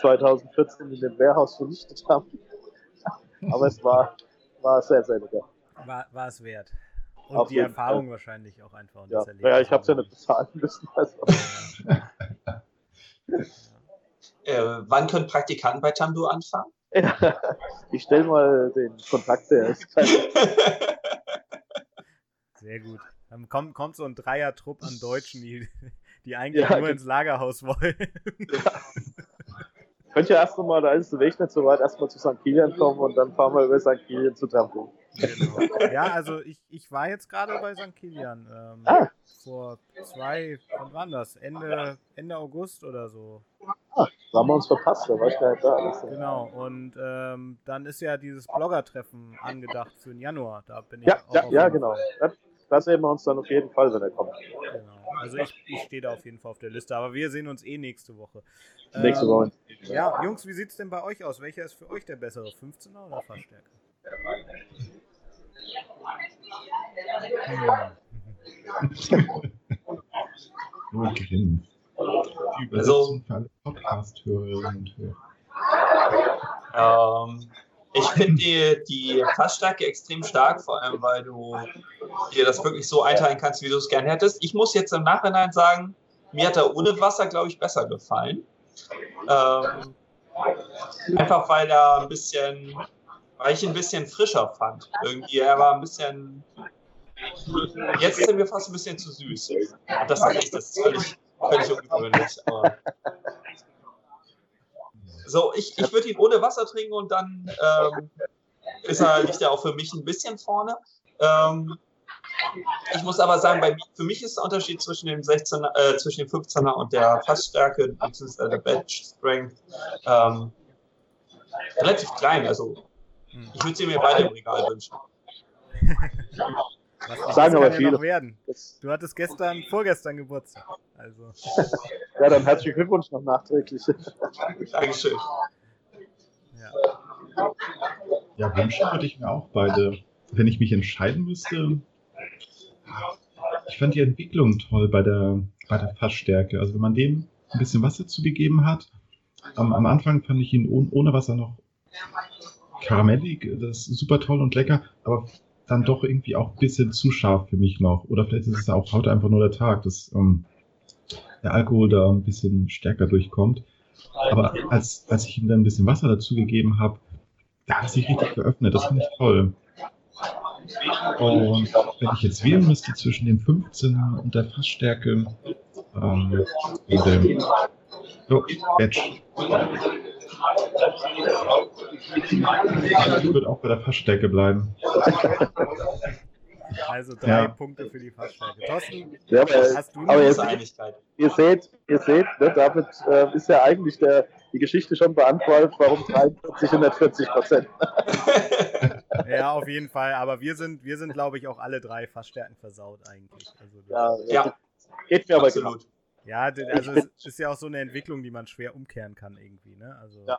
2014 in dem Warehouse vernichtet haben. *laughs* Aber es war, war sehr, sehr lecker. War, war es wert. Und Auf die Erfahrung wahrscheinlich auch einfach. Und Ja, ja ich habe es ja nicht bezahlen müssen. *laughs* Also. *laughs* Äh, wann können Praktikanten bei Tamdo anfangen? *laughs* ich stelle mal den Kontakt her. Sehr gut. Dann kommt, kommt so ein Dreier-Trupp an Deutschen, die, die eigentlich ja, nur ins Lagerhaus wollen. Ja. Könnt ihr erst mal, da ist der Weg nicht so weit, erstmal zu St. Kilian kommen und dann fahren wir über St. Kilian zu Tempo. Genau. Ja, also ich, ich war jetzt gerade bei St. Kilian. Ähm, ah. Vor zwei, wann war das? Ende, Ende August oder so. Ah, da haben wir uns verpasst, da war ich gar nicht da. Genau, und ähm, dann ist ja dieses Blogger-Treffen angedacht für den Januar. Da bin ich ja, auch ja, ja genau. Das, sehen wir uns dann auf jeden Fall, wenn er kommt. Genau. Also ich, ich stehe da auf jeden Fall auf der Liste, aber wir sehen uns eh nächste Woche. Nächste Woche. Ähm, ja, Jungs, wie sieht es denn bei euch aus? Welcher ist für euch der bessere? 15er oder Fassstärke? *laughs* Nur. Die Übersetzung für alle Podcast-Hörerinnen und Hörer. Ähm, ich finde die, die Fassstärke extrem stark, vor allem weil du dir das wirklich so einteilen kannst, wie du es gern hättest. Ich muss jetzt im Nachhinein sagen, mir hat er ohne Wasser, glaube ich, besser gefallen. Ähm, einfach weil er ein bisschen weil ich ihn ein bisschen frischer fand. Irgendwie, er war ein bisschen. Jetzt er mir fast ein bisschen zu süß. Und das ist völlig, völlig ungewöhnlich. Aber so, ich, ich würde ihn ohne Wasser trinken und dann ähm, ist er, liegt er auch für mich ein bisschen vorne. Ähm, ich muss aber sagen, bei, für mich ist der Unterschied zwischen dem 16 äh, zwischen dem 15er und der Fassstärke, beziehungsweise der Batch Strength, ähm, relativ klein. Also hm. Ich würde sie mir beide im Regal wünschen. *laughs* Was sagen aber viele. werden. Du hattest gestern, vorgestern Geburtstag. Also. *laughs* ja, dann herzlichen Glückwunsch noch nachträglich. Dankeschön. Ja. ja, wünschen würde ich mir auch beide. Wenn ich mich entscheiden müsste, ich fand die Entwicklung toll bei der, bei der Fassstärke. Also wenn man dem ein bisschen Wasser zugegeben hat, am, am Anfang fand ich ihn ohne Wasser noch karamellig, das ist super toll und lecker, aber dann doch irgendwie auch ein bisschen zu scharf für mich noch. Oder vielleicht ist es auch heute einfach nur der Tag, dass ähm, der Alkohol da ein bisschen stärker durchkommt. Aber als, als ich ihm dann ein bisschen Wasser dazugegeben habe, da hat sich richtig geöffnet. Das finde ich toll. Und wenn ich jetzt wählen müsste zwischen dem 15 und der Fassstärke, ähm, dem oh, Batch, ich würde auch bei der Fassstärke bleiben. Also drei ja. Punkte für die Fassstärke. Thorsten, ja, aber, hast du aber jetzt, Einigkeit? Ihr seht, ihr seht ne, damit äh, ist ja eigentlich der, die Geschichte schon beantwortet, warum 43 und nicht 40 Prozent. *laughs* ja, auf jeden Fall. Aber wir sind, wir sind glaube ich, auch alle drei Fassstärken versaut eigentlich. Also, ja, ja, geht mir aber Absolut. Genau. Ja, also es ist ja auch so eine Entwicklung, die man schwer umkehren kann irgendwie. Ne? Also, ja,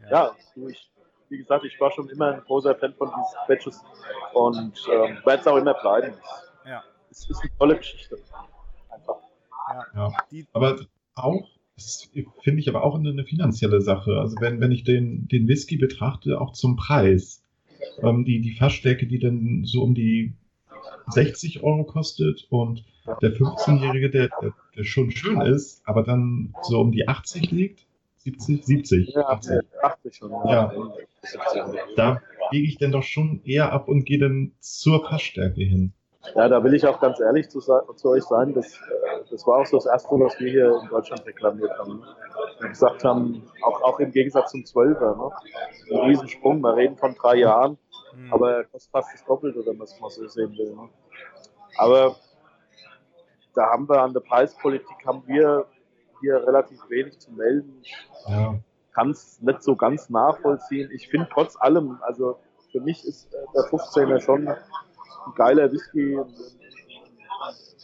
ja. ja ich, wie gesagt, ich war schon immer ein großer Fan von diesen Badges und ähm, werde es auch immer bleiben. Ja. Es ist eine tolle Geschichte. Einfach. Ja. ja. Aber auch, finde ich aber auch eine, eine, finanzielle Sache. Also wenn, wenn ich den, den Whisky betrachte, auch zum Preis. Ähm, die, die Fassstärke, die dann so um die 60 Euro kostet und der 15-Jährige, der, der, schon schön ist, aber dann so um die 80 liegt, 70, 70. Ja, 80, 80 schon. Ja. Da biege ich denn doch schon eher ab und gehe dann zur Passstärke hin. Ja, da will ich auch ganz ehrlich zu, zu euch sein, das, äh, das war auch so das erste, was wir hier in Deutschland reklamiert haben. Wir gesagt haben, auch, auch im Gegensatz zum 12er, ne? ein Riesensprung, wir reden von drei Jahren, mhm. aber er kostet fast das Doppelte, wenn man es mal so sehen will. Ne? Aber da haben wir an der Preispolitik haben wir hier relativ wenig zu melden. Ja. Kann es nicht so ganz nachvollziehen. Ich finde trotz allem, also für mich ist äh, der 15er schon ein geiler Whisky,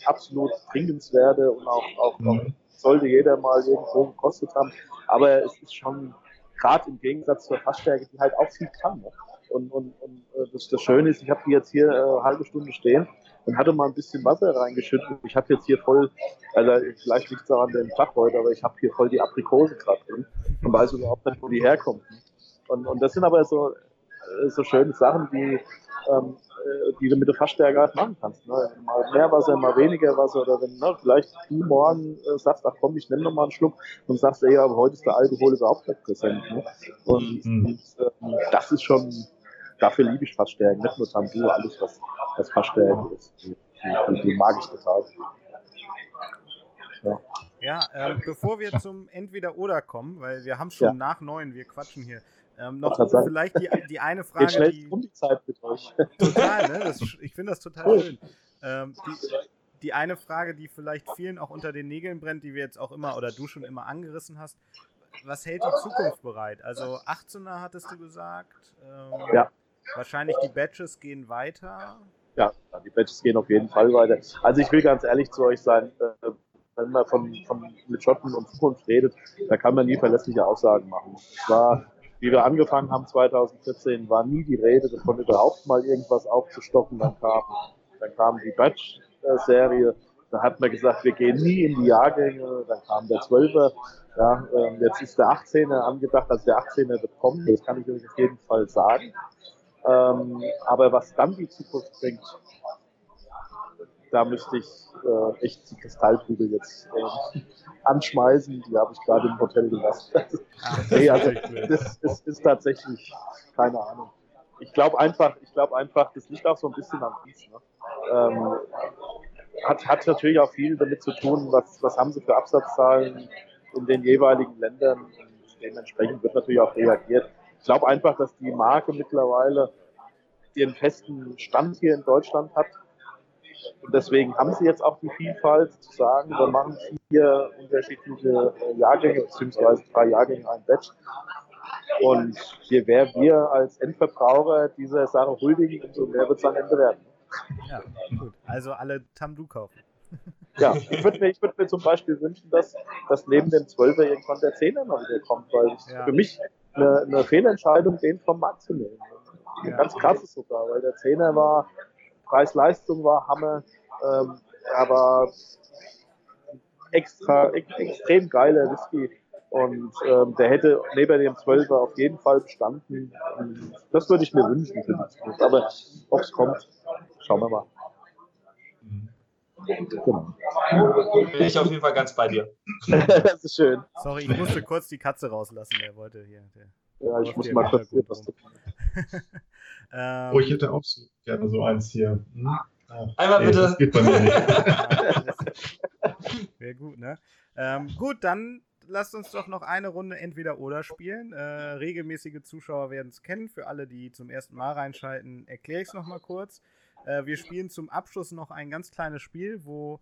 absolut trinkenswerte und auch, auch, mhm. sollte jeder mal irgendwo gekostet haben. Aber es ist schon gerade im Gegensatz zur Fassstärke, die halt auch viel kann. Ne? Und, und, und äh, das, das Schöne ist, ich habe die jetzt hier äh, eine halbe Stunde stehen und hatte mal ein bisschen Wasser reingeschüttet. Ich habe jetzt hier voll, also vielleicht liegt es daran dem Tag heute, aber ich habe hier voll die Aprikose gerade drin und weiß überhaupt nicht, wo die herkommt. Und, und das sind aber so, äh, so schöne Sachen, die, ähm, äh, die du mit der Fassstärke halt machen kannst. Ne? Mal mehr Wasser, mal weniger Wasser oder wenn ne, vielleicht du morgen äh, sagst, ach komm, ich nehme noch mal einen Schluck und sagst, ey, aber heute ist der Alkohol überhaupt nicht präsent. Ne? Und, mhm. und ähm, das ist schon, dafür liebe ich Fassstärken, nicht nur Tambu, alles was, was Fassstärken ist. die, die mag ich total. Ja, ja ähm, bevor wir zum Entweder-Oder kommen, weil wir haben schon ja. nach neun, wir quatschen hier. Ähm, noch vielleicht die, die eine *laughs* Frage. Geht schnell die, um die Zeit mit euch. Total, ne? Das, ich finde das total schön. Ähm, die, die eine Frage, die vielleicht vielen auch unter den Nägeln brennt, die wir jetzt auch immer oder du schon immer angerissen hast. Was hält die Zukunft bereit? Also 18er hattest du gesagt. Ähm, ja. Wahrscheinlich die Badges gehen weiter. Ja, die Badges gehen auf jeden Fall weiter. Also ich will ganz ehrlich zu euch sein, äh, wenn man von, von mit Schotten und Zukunft redet, da kann man nie verlässliche Aussagen machen. Es war, wie wir angefangen haben 2014, war nie die Rede davon, überhaupt mal irgendwas aufzustocken. Dann kam, dann kam die Badge-Serie. Da hat man gesagt, wir gehen nie in die Jahrgänge. Dann kam der Zwölfer. Ja, ähm, jetzt ist der 18er angedacht, also der 18er wird kommen, das kann ich euch auf jeden Fall sagen. Ähm, aber was dann die Zukunft bringt, da müsste ich äh, echt die Kristallkugel jetzt äh, anschmeißen. Die habe ich gerade im Hotel gelassen. *laughs* nee, also das, das ist tatsächlich keine Ahnung. Ich glaube einfach, ich glaube einfach, das liegt auch so ein bisschen am Dienst. Ne? Ähm, hat, hat natürlich auch viel damit zu tun, was, was haben sie für Absatzzahlen in den jeweiligen Ländern. Und dementsprechend wird natürlich auch reagiert. Ich glaube einfach, dass die Marke mittlerweile ihren festen Stand hier in Deutschland hat. Und deswegen haben sie jetzt auch die Vielfalt zu sagen, wir machen vier unterschiedliche äh, Jahrgänge, beziehungsweise drei Jahrgänge, ein Batch. Und je mehr wir als Endverbraucher dieser Sache huldigen, umso mehr wird es am Ende werden. Ja, gut. Also alle Tamdu kaufen. Ja, ich würde mir, würd mir zum Beispiel wünschen, dass, dass neben dem 12er irgendwann der 10er mal wieder kommt, weil ja. für mich eine, eine Fehlentscheidung, den vom Markt zu nehmen. Ja. Ganz krass ist sogar, weil der 10er war, Preis-Leistung war Hammer, ähm, aber extra, ex, extrem geiler Whisky. Und ähm, der hätte neben dem 12er auf jeden Fall bestanden. Das würde ich mir wünschen. Aber ob es kommt, schauen wir mal. Genau. Bin ich auf jeden Fall ganz bei dir. *laughs* das ist schön. Sorry, ich musste kurz die Katze rauslassen. Der wollte hier. Der ja, ich muss mal kurz hier was *laughs* ähm, Oh, ich hätte auch so gerne so eins hier. Hm? Ah, Einmal nee, bitte. Das geht bei mir nicht. *laughs* Wäre gut, ne? Ähm, gut, dann lasst uns doch noch eine Runde entweder oder spielen. Äh, regelmäßige Zuschauer werden es kennen. Für alle, die zum ersten Mal reinschalten, erkläre ich es nochmal kurz. Äh, wir spielen zum Abschluss noch ein ganz kleines Spiel, wo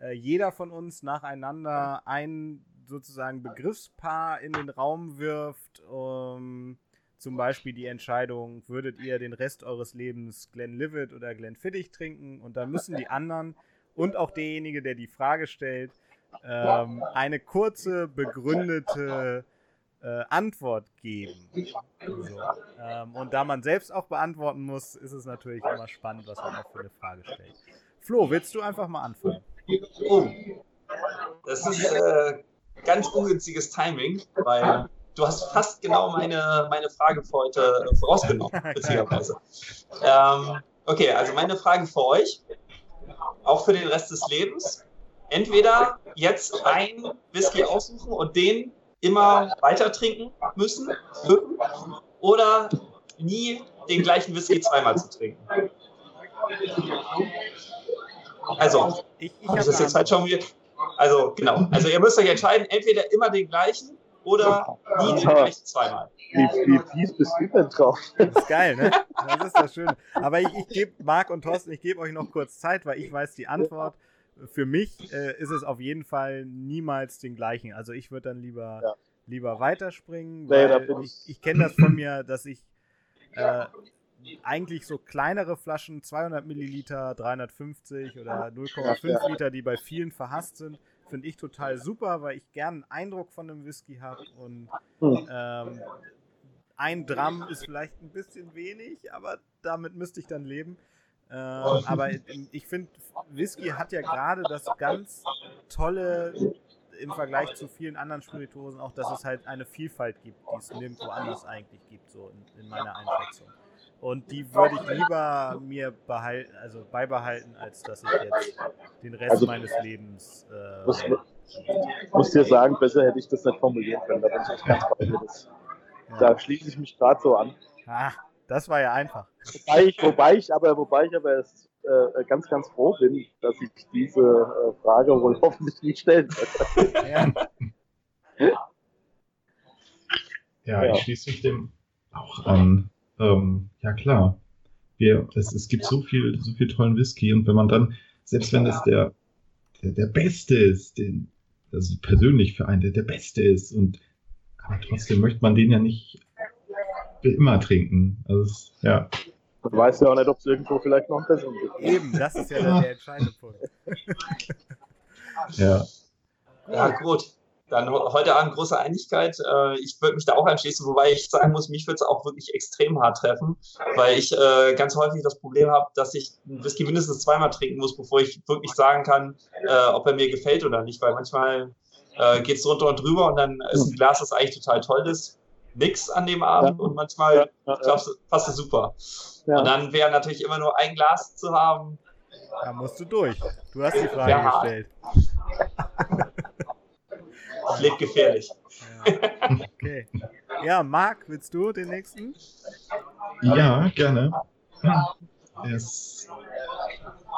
äh, jeder von uns nacheinander ein sozusagen Begriffspaar in den Raum wirft. Um, zum Beispiel die Entscheidung, würdet ihr den Rest eures Lebens Glenlivet oder Glenfiddich trinken? Und dann müssen die anderen und auch derjenige, der die Frage stellt, ähm, eine kurze, begründete äh, Antwort geben. So. Ähm, und da man selbst auch beantworten muss, ist es natürlich immer spannend, was man auch für eine Frage stellt. Flo, willst du einfach mal anfangen? Oh, das ist äh, ganz ungünstiges Timing, weil du hast fast genau meine, meine Frage für heute vorausgenommen, *laughs* beziehungsweise. ähm, okay, also meine Frage für euch, auch für den Rest des Lebens. Entweder jetzt ein Whisky aussuchen und den immer weiter trinken müssen, oder nie den gleichen Whisky zweimal zu trinken. Also, ich, ich das ist jetzt halt schon wieder. Also, genau. Also, ihr müsst euch entscheiden, entweder immer den gleichen oder nie den gleichen zweimal. Wie, wie fies bist du denn drauf? Das ist geil, ne? Das ist das Schöne. Aber ich, ich gebe Marc und Thorsten, ich gebe euch noch kurz Zeit, weil ich weiß die Antwort für mich äh, ist es auf jeden Fall niemals den gleichen. Also ich würde dann lieber, ja. lieber weiterspringen, weil nee, ich, ich kenne das von mir, dass ich äh, eigentlich so kleinere Flaschen, 200 Milliliter, 350 oder 0,5 ja. Liter, die bei vielen verhasst sind, finde ich total super, weil ich gern einen Eindruck von einem Whisky habe und hm. ähm, ein Gramm ist vielleicht ein bisschen wenig, aber damit müsste ich dann leben. Ähm, aber ich finde, Whisky hat ja gerade das ganz tolle im Vergleich zu vielen anderen Spirituosen auch, dass es halt eine Vielfalt gibt, die es nirgendwo anders eigentlich gibt, so in, in meiner Einschätzung. Und die würde ich lieber mir behalten, also beibehalten, als dass ich jetzt den Rest also, meines Lebens. Äh, muss, muss dir sagen, besser hätte ich das nicht formulieren können, da bin ich ganz bei dir. Das, ja. Da schließe ich mich gerade so an. Ah, Das war ja einfach. Wobei ich, wobei ich aber, wobei ich aber es, äh, ganz, ganz froh bin, dass ich diese äh, Frage wohl *laughs* hoffentlich nicht stellen werde. Ja. Ja, *laughs* Ja. ich schließe mich dem auch an. Ähm, ja, klar. Wir, es, es gibt so viel, so viel tollen Whisky und wenn man dann, selbst wenn es der, der, der Beste ist, den, also persönlich für einen, der der Beste ist und aber trotzdem möchte man den ja nicht immer trinken. Also, ja. Man weiß ja auch nicht, ob es irgendwo vielleicht noch ein besseren gibt. Eben, das ist ja der, der entscheidende Punkt. Ja, Ja, gut. Dann heute Abend große Einigkeit. Äh, Ich würde mich da auch anschließen, wobei ich sagen muss, mich würde es auch wirklich extrem hart treffen, weil ich äh, ganz häufig das Problem habe, dass ich einen Whisky mindestens zweimal trinken muss, bevor ich wirklich sagen kann, äh, ob er mir gefällt oder nicht, weil manchmal geht es drunter und drüber und dann ist ein Glas, das eigentlich total toll ist, nix an dem Abend Ja. und manchmal Ja, ja, glaubst passt es super. ja. Und dann wäre natürlich immer nur ein Glas zu haben. Da musst du durch. Du hast die Frage Ja. gestellt. Klingt gefährlich. Ja. Okay. Ja, Marc, willst du den nächsten? ja gerne. Es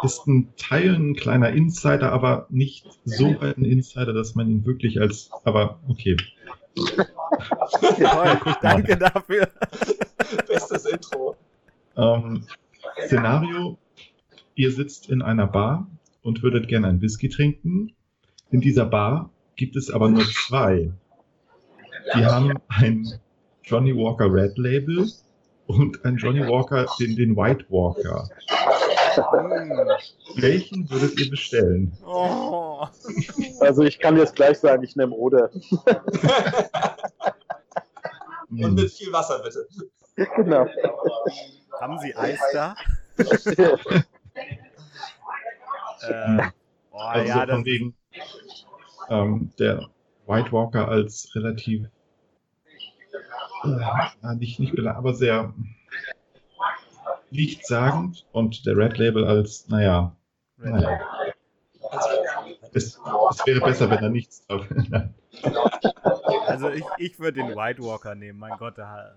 ist ein Teil ein kleiner Insider, aber nicht so weit ein Insider, dass man ihn wirklich als, aber okay. Toll, *laughs* danke dafür. Bestes Intro. Ähm, Szenario, ihr sitzt in einer Bar und würdet gerne einen Whisky trinken. In dieser Bar gibt es aber nur zwei. Die haben ein Johnny Walker Red Label und ein Johnny Walker, den, den White Walker. *laughs* Welchen würdet ihr bestellen? Oh. *laughs* Also ich kann jetzt gleich sagen, ich nehme Oder. *laughs* Und mit viel Wasser, bitte. genau. Haben Sie Eis da? *laughs* Äh, oh, Also ja, von wegen ähm, der White Walker als relativ äh, nicht, nicht aber sehr nichtssagend und der Red Label als, naja, naja. Also, Es, es wäre besser, wenn er nichts drauf *laughs* also ich, ich würde den White Walker nehmen. Mein Gott, da.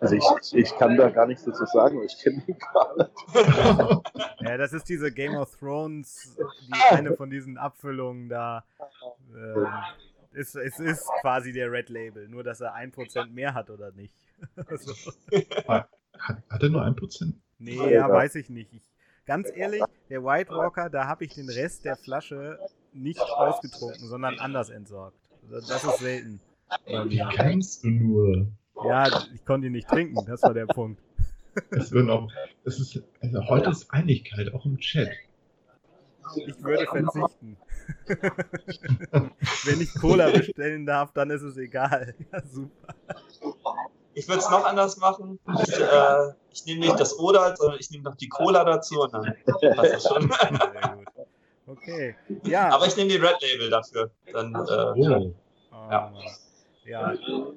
Also ich, ich, ich kann da gar nichts dazu sagen, weil ich kenne ihn gar nicht. *laughs* Ja, das ist diese Game of Thrones, die eine von diesen Abfüllungen da. Ähm, ist, es ist quasi der Red Label, nur dass er 1% mehr hat oder nicht. *laughs* so. Hat, hat er nur ein Prozent? Nee, ja, weiß ich nicht. Ich, ganz ehrlich, der White Walker, da habe ich den Rest der Flasche nicht ausgetrunken, sondern anders entsorgt. Das ist selten. Wie kannst du nur? Ja, ich konnte ihn nicht trinken, das war der Punkt. *laughs* Es würden auch, es ist, also heute ist Einigkeit, auch im Chat. Ich würde verzichten. *laughs* Wenn ich Cola bestellen darf, dann ist es egal. Ja, super. Ich würde es noch anders machen. Ich, äh, ich nehme nicht das Oder, sondern ich nehme noch die Cola dazu und dann passt das schon. *laughs* Okay. Ja. Aber ich nehme den Red Label dafür. Dann, äh, Oh. Ja. Ja.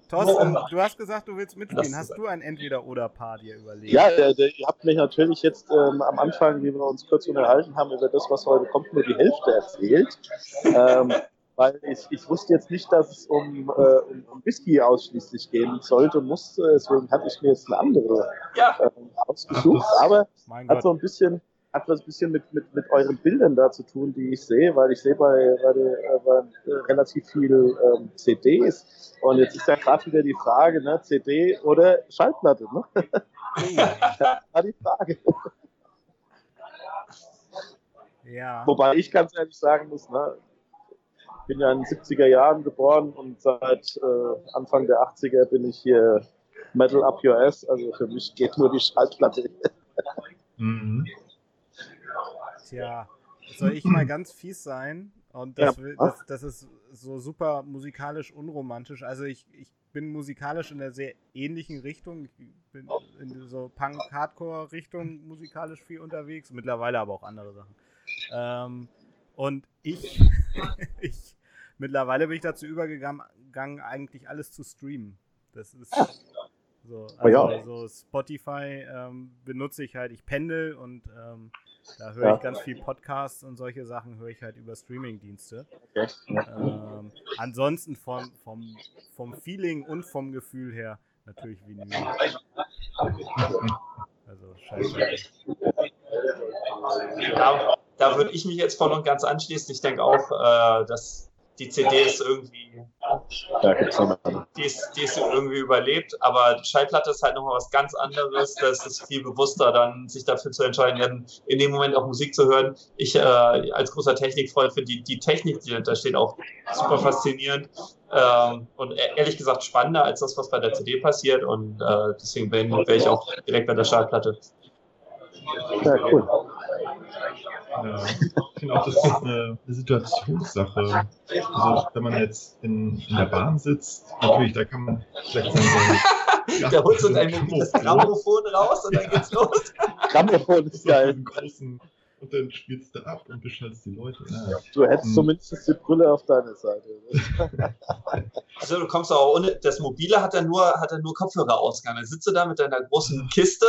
Thorsten, du hast gesagt, du willst mitspielen. Hast du ein Entweder-Oder-Paar dir überlegt? Ja, der, der, ihr habt mich natürlich jetzt ähm, am Anfang, wie wir uns kurz unterhalten haben, über das, was heute kommt, nur die Hälfte erzählt. Ähm, weil ich, ich wusste jetzt nicht, dass es um, äh, um, um Whisky ausschließlich gehen sollte und musste. Deswegen hatte ich mir jetzt eine andere ja, ähm, ausgesucht. Aber Mein hat Gott. so ein bisschen hat was ein bisschen mit, mit, mit euren Bildern da zu tun, die ich sehe, weil ich sehe bei, bei, äh, bei äh, relativ viel ähm, CDs und jetzt ist ja gerade wieder die Frage, ne, CD oder Schallplatte, ne? *laughs* Das war die Frage. Ja. Wobei ich ganz ehrlich sagen muss, ne, bin ja in den 70er Jahren geboren und seit äh, Anfang der 80er bin ich hier Metal Up Your Ass, also für mich geht nur die Schallplatte. Mhm. Tja, soll ich mal ganz fies sein? Und das, Ja. will, das, das ist so super musikalisch unromantisch. Also ich, ich bin musikalisch in einer sehr ähnlichen Richtung. Ich bin in so Punk-Hardcore-Richtung musikalisch viel unterwegs, mittlerweile aber auch andere Sachen. Ähm, und ich, *laughs* ich, mittlerweile bin ich dazu übergegangen, eigentlich alles zu streamen. Das ist so, Oh ja. also so Spotify ähm, benutze ich halt, ich pendel und ähm, da höre Ja. ich ganz viel Podcasts und solche Sachen höre ich halt über Streaming-Dienste. Okay. Ähm, ansonsten vom, vom, vom Feeling und vom Gefühl her natürlich Vinyl. Also Schallplatte. Ja, da würde ich mich jetzt voll und ganz anschließen. Ich denke auch, äh, dass die CD ist irgendwie, die ist, die ist irgendwie überlebt, aber die Schallplatte ist halt nochmal was ganz anderes. Das ist viel bewusster, dann sich dafür zu entscheiden, in, dem Moment auch Musik zu hören. Ich äh, als großer Technikfreund finde die, die Technik, die da steht, auch super faszinierend ähm, und e- ehrlich gesagt spannender als das, was bei der CD passiert. Und äh, deswegen bin- wäre ich auch direkt bei der Schallplatte. Ja, cool. Ja, ich finde auch, das ist eine, eine Situationssache. Also, wenn man jetzt in, in der Bahn sitzt, natürlich, da kann man vielleicht sagen, so, *laughs* Da holst du dein mobiles *laughs* Grammophon raus und dann geht's los. Grammophon ist so geil. einen großen, und dann spielst du ab und beschallst die Leute. Ja. Du hättest Hm. zumindest die Brille auf deiner Seite. *laughs* Also du kommst auch ohne, das Mobile hat dann nur, hat nur Kopfhörerausgang. Dann sitzt du da mit deiner großen Kiste,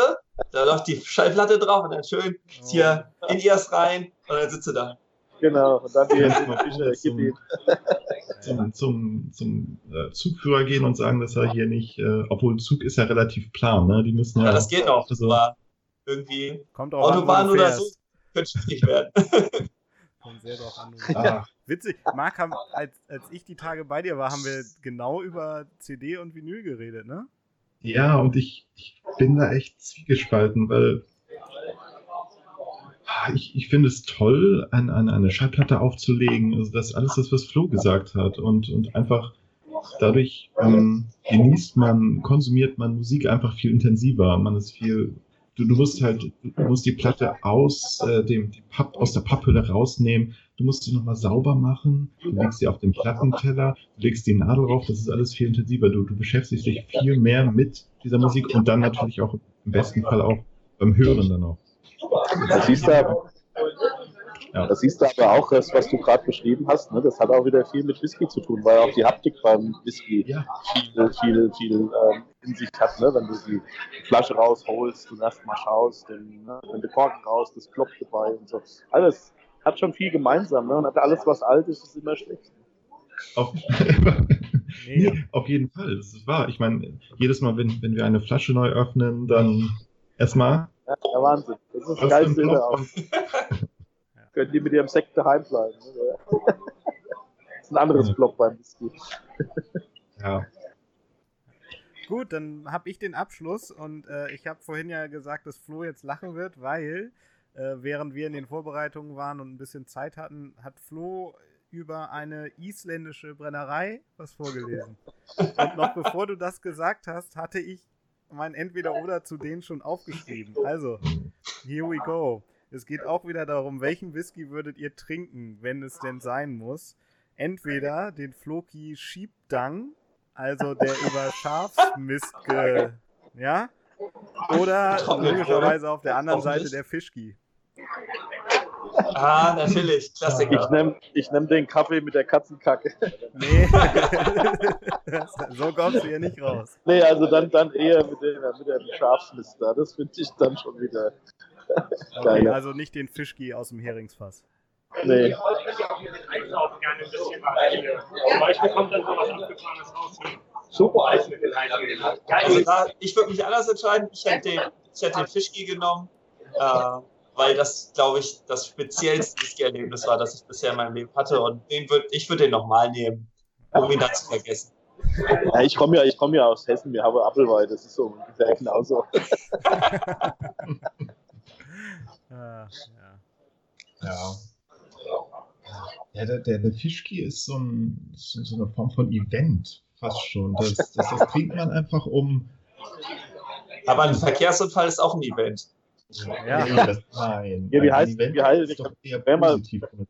da läuft die Schallplatte drauf und dann schön hier in Ears rein und dann sitzt du da. Genau. Und dann die Fische, ihm. zum, zum, zum äh, Zugführer gehen und sagen, dass er hier nicht, äh, obwohl ein Zug ist ja relativ plan, ne? Die müssen ja. Ja, das geht noch. Also- Aber irgendwie Kommt auch an, Autobahn du oder so könnte schwierig werden. *laughs* Kommt sehr drauf an. Ah, Witzig, Marc, haben, als, als ich die Tage bei dir war, haben wir genau über CD und Vinyl geredet, ne? ja, und ich, ich bin da echt zwiegespalten, weil ich, ich finde es toll, an, an eine Schallplatte aufzulegen. Also das alles, das, was Flo gesagt hat. Und, und einfach dadurch ähm, genießt man, konsumiert man Musik einfach viel intensiver. Man ist viel. Du, du musst halt, du musst die Platte aus äh, dem die Papp, aus der Papphülle rausnehmen. Du musst sie nochmal sauber machen. Du legst sie auf den Plattenteller, du legst die Nadel drauf. Das ist alles viel intensiver. Du, du beschäftigst dich viel mehr mit dieser Musik und dann natürlich auch im besten Fall auch beim Hören dann auch. Das siehst du, Ja. das siehst du aber auch, das, was du gerade beschrieben hast. Ne? Das hat auch wieder viel mit Whisky zu tun, weil auch die Haptik beim Whisky Ja, viel, viel, viel ähm, in sich hat. Ne? Wenn du die Flasche rausholst und erstmal schaust, den, ne? wenn du Korken raus, das klopft dabei und so. Alles hat schon viel gemeinsam. Ne? Und hat alles, was alt ist, ist immer schlecht. auf, *laughs* nee, auf jeden Fall. Das ist wahr. Ich meine, jedes Mal, wenn, wenn wir eine Flasche neu öffnen, dann erstmal. Ja, der Wahnsinn. Das ist das Geilste überhaupt. Können die mit ihrem Sekt daheim bleiben. Ne? *laughs* Das ist ein anderes Ja. Block beim Whisky. Ja, Gut, dann habe ich den Abschluss und äh, ich habe vorhin ja gesagt, dass Flo jetzt lachen wird, weil äh, während wir in den Vorbereitungen waren und ein bisschen Zeit hatten, hat Flo über eine isländische Brennerei was vorgelesen. Und noch bevor du das gesagt hast, hatte ich mein Entweder-Oder zu denen schon aufgeschrieben. Also, here we go. Es geht auch wieder darum, welchen Whisky würdet ihr trinken, wenn es denn sein muss. Entweder den Floki Schiebdang, also der *laughs* über Schafsmist ge... Ja? Oder logischerweise auf der anderen Seite der Fischki. Ah, natürlich. Ich Klassiker. nehme ich nehm den Kaffee mit der Katzenkacke. Nee. *laughs* *laughs* so kommst du hier nicht raus. Nee, also dann, dann eher mit dem, mit dem Schafsmister. Das finde ich dann schon wieder. *laughs* Okay, also nicht den Fischki aus dem Heringsfass. Nee. Einkaufen gerne ein bisschen was hier. Zum Beispiel kommt dann sowas Abgefahrenes raus. Super. Eis mit den Heißen. Also da, ich würde mich anders entscheiden. Ich hätte den, ich hätte den Fischki genommen, äh, weil das, glaube ich, das speziellste Whisky-Erlebnis war, das ich bisher in meinem Leben hatte. Und den würd, ich würde den nochmal nehmen, um ihn dann zu vergessen. Ja, ich komme ja, ich komm ja aus Hessen, wir haben Apfelwein, das ist so ungefähr genauso. *laughs* *laughs* Ah, ja. ja. Ja, der, der, der Fischki ist so, ein, so, so eine Form von Event, fast schon. Das, das, das trinkt man einfach um. Aber ein Verkehrsunfall ist auch ein Event. Ja. Das, nein. Ja, wie heißt- Event wie heißt- ist doch eher wer mal-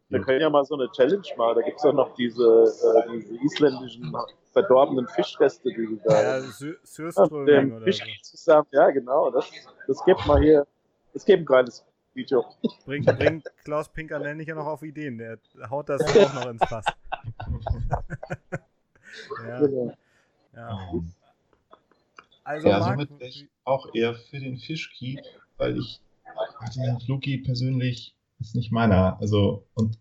Wir können ja mal so eine Challenge machen. Da gibt es doch noch diese, äh, diese isländischen verdorbenen Fischreste, die du Ja, da Sü- mit Sürströming oder Fisch so. zusammen. Ja, genau. Das, das gibt mal hier. Das gibt ein geiles Video. Bringt, bringt Klaus Pinker nämlich ja noch auf Ideen. Der haut das auch noch ins Fass. *laughs* ja, Genau. ja. Ähm, Also, ja, Marc, somit wäre ich auch eher für den Fischki, weil ich den Fluki persönlich ist nicht meiner. Also, und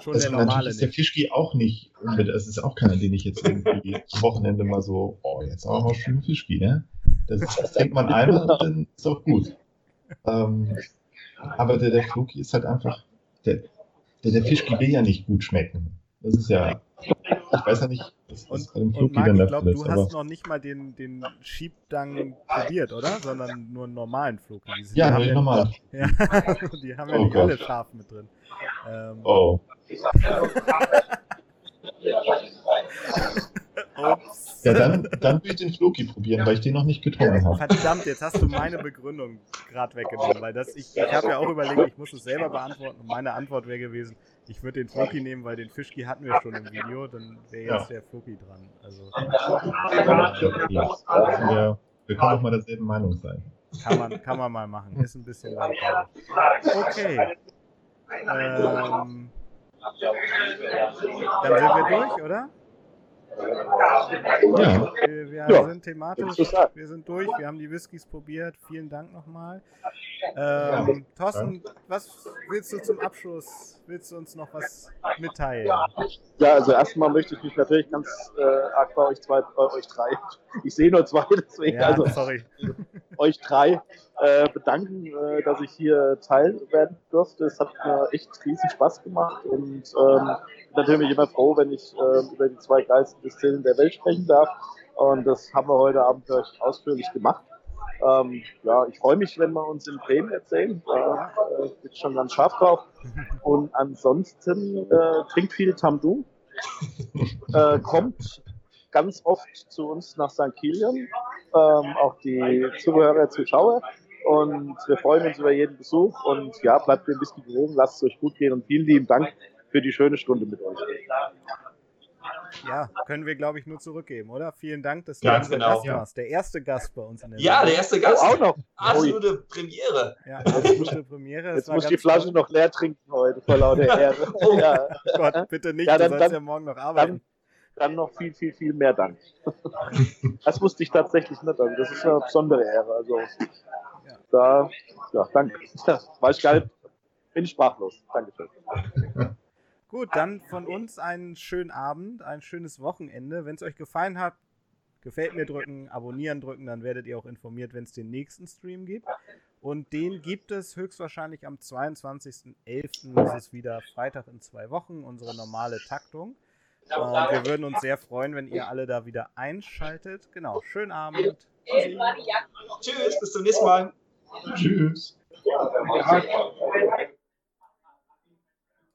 Schon das der natürlich normale ist der. Fischki auch nicht. Es ist auch keiner, den ich jetzt irgendwie am Wochenende mal so, oh, jetzt auch mal schön Fischki, ne? Das, ist, das trinkt man einmal und dann ist auch gut. Ähm, aber der, der Floki ist halt einfach, der, der, der Fischki will ja nicht gut schmecken. Das ist ja, ich weiß ja nicht, was, Und, bei dem und Floki Marc, dann ich der glaube, Fall du hast noch nicht mal den, den Schiebdang probiert, oder? Sondern nur einen normalen Floki. Die sind- ja, die ich ja, nochmal. *laughs* ja, die haben ja Oh nicht alle Gott. scharf mit drin. Ähm, Oh, *laughs* ups. ja, dann, dann will ich den Floki probieren, weil ich den noch nicht getrunken habe. Verdammt, jetzt hast du meine Begründung gerade weggenommen, weil das, ich, ich habe ja auch überlegt, ich muss es selber beantworten und meine Antwort wäre gewesen, ich würde den Floki nehmen, weil den Fischki hatten wir schon im Video, dann wäre jetzt der Floki dran. Also Wir, wir können auch mal derselben Meinung sein. kann man, kann man mal machen, ist ein bisschen langweilig. Okay. Ähm, dann sind wir durch, oder? Ja, Wir, wir Ja, sind thematisch, wir sind durch, wir haben die Whiskys probiert. Vielen Dank nochmal. Ähm, Thorsten, was willst du zum Abschluss? Willst du uns noch was mitteilen? Ja, also erstmal möchte ich mich natürlich ganz äh, arg bei euch zwei, bei euch drei, *laughs* ich sehe nur zwei, deswegen Ja, also sorry. *laughs* euch drei äh, bedanken, äh, dass ich hier teil werden durfte. Es hat mir echt riesen Spaß gemacht und ähm, natürlich immer froh, wenn ich äh, über die zwei geilsten Distillen der Welt sprechen darf. Und das haben wir heute Abend recht ausführlich gemacht. Ähm, ja, ich freue mich, wenn wir uns in Bremen erzählen. Da äh, bin ich schon ganz scharf drauf. Und ansonsten äh, trinkt viel Tamdu. *laughs* äh, kommt ganz oft zu uns nach St. Kilian. Ähm, auch die Zuhörer, Zuschauer. Und wir freuen uns über jeden Besuch. Und ja, bleibt mir ein bisschen gewogen, lasst es euch gut gehen und vielen lieben Dank für die schöne Stunde mit euch. Ja, können wir, glaube ich, nur zurückgeben, oder? Vielen Dank, dass du Ganz unser genau. Gast warst. Der erste Gast bei uns in der Ja, der Sendung. erste Oh, Gast. auch noch. Absolute Premiere. Ja, absolute Premiere. Jetzt muss ich die Flasche toll. noch leer trinken heute, vor lauter Ehre. *laughs* Oh. ja, Gott, bitte nicht, Ja, du dann- sollst dann- ja morgen noch arbeiten. dann noch viel, viel, viel mehr Dank. *laughs* Das wusste ich tatsächlich nicht. Also das ist eine besondere Ehre. Also da, ja, danke. *laughs* Ja, war ich geil. Bin sprachlos. Dankeschön. Gut, dann von uns einen schönen Abend, ein schönes Wochenende. Wenn es euch gefallen hat, gefällt mir drücken, abonnieren drücken, dann werdet ihr auch informiert, wenn es den nächsten Stream gibt. Und den gibt es höchstwahrscheinlich am 22.11. Das ist wieder Freitag in zwei Wochen, unsere normale Taktung. Und wir würden uns sehr freuen, wenn ihr alle da wieder einschaltet. Genau, schönen Abend. Tschüss, bis zum nächsten Mal. tschüss.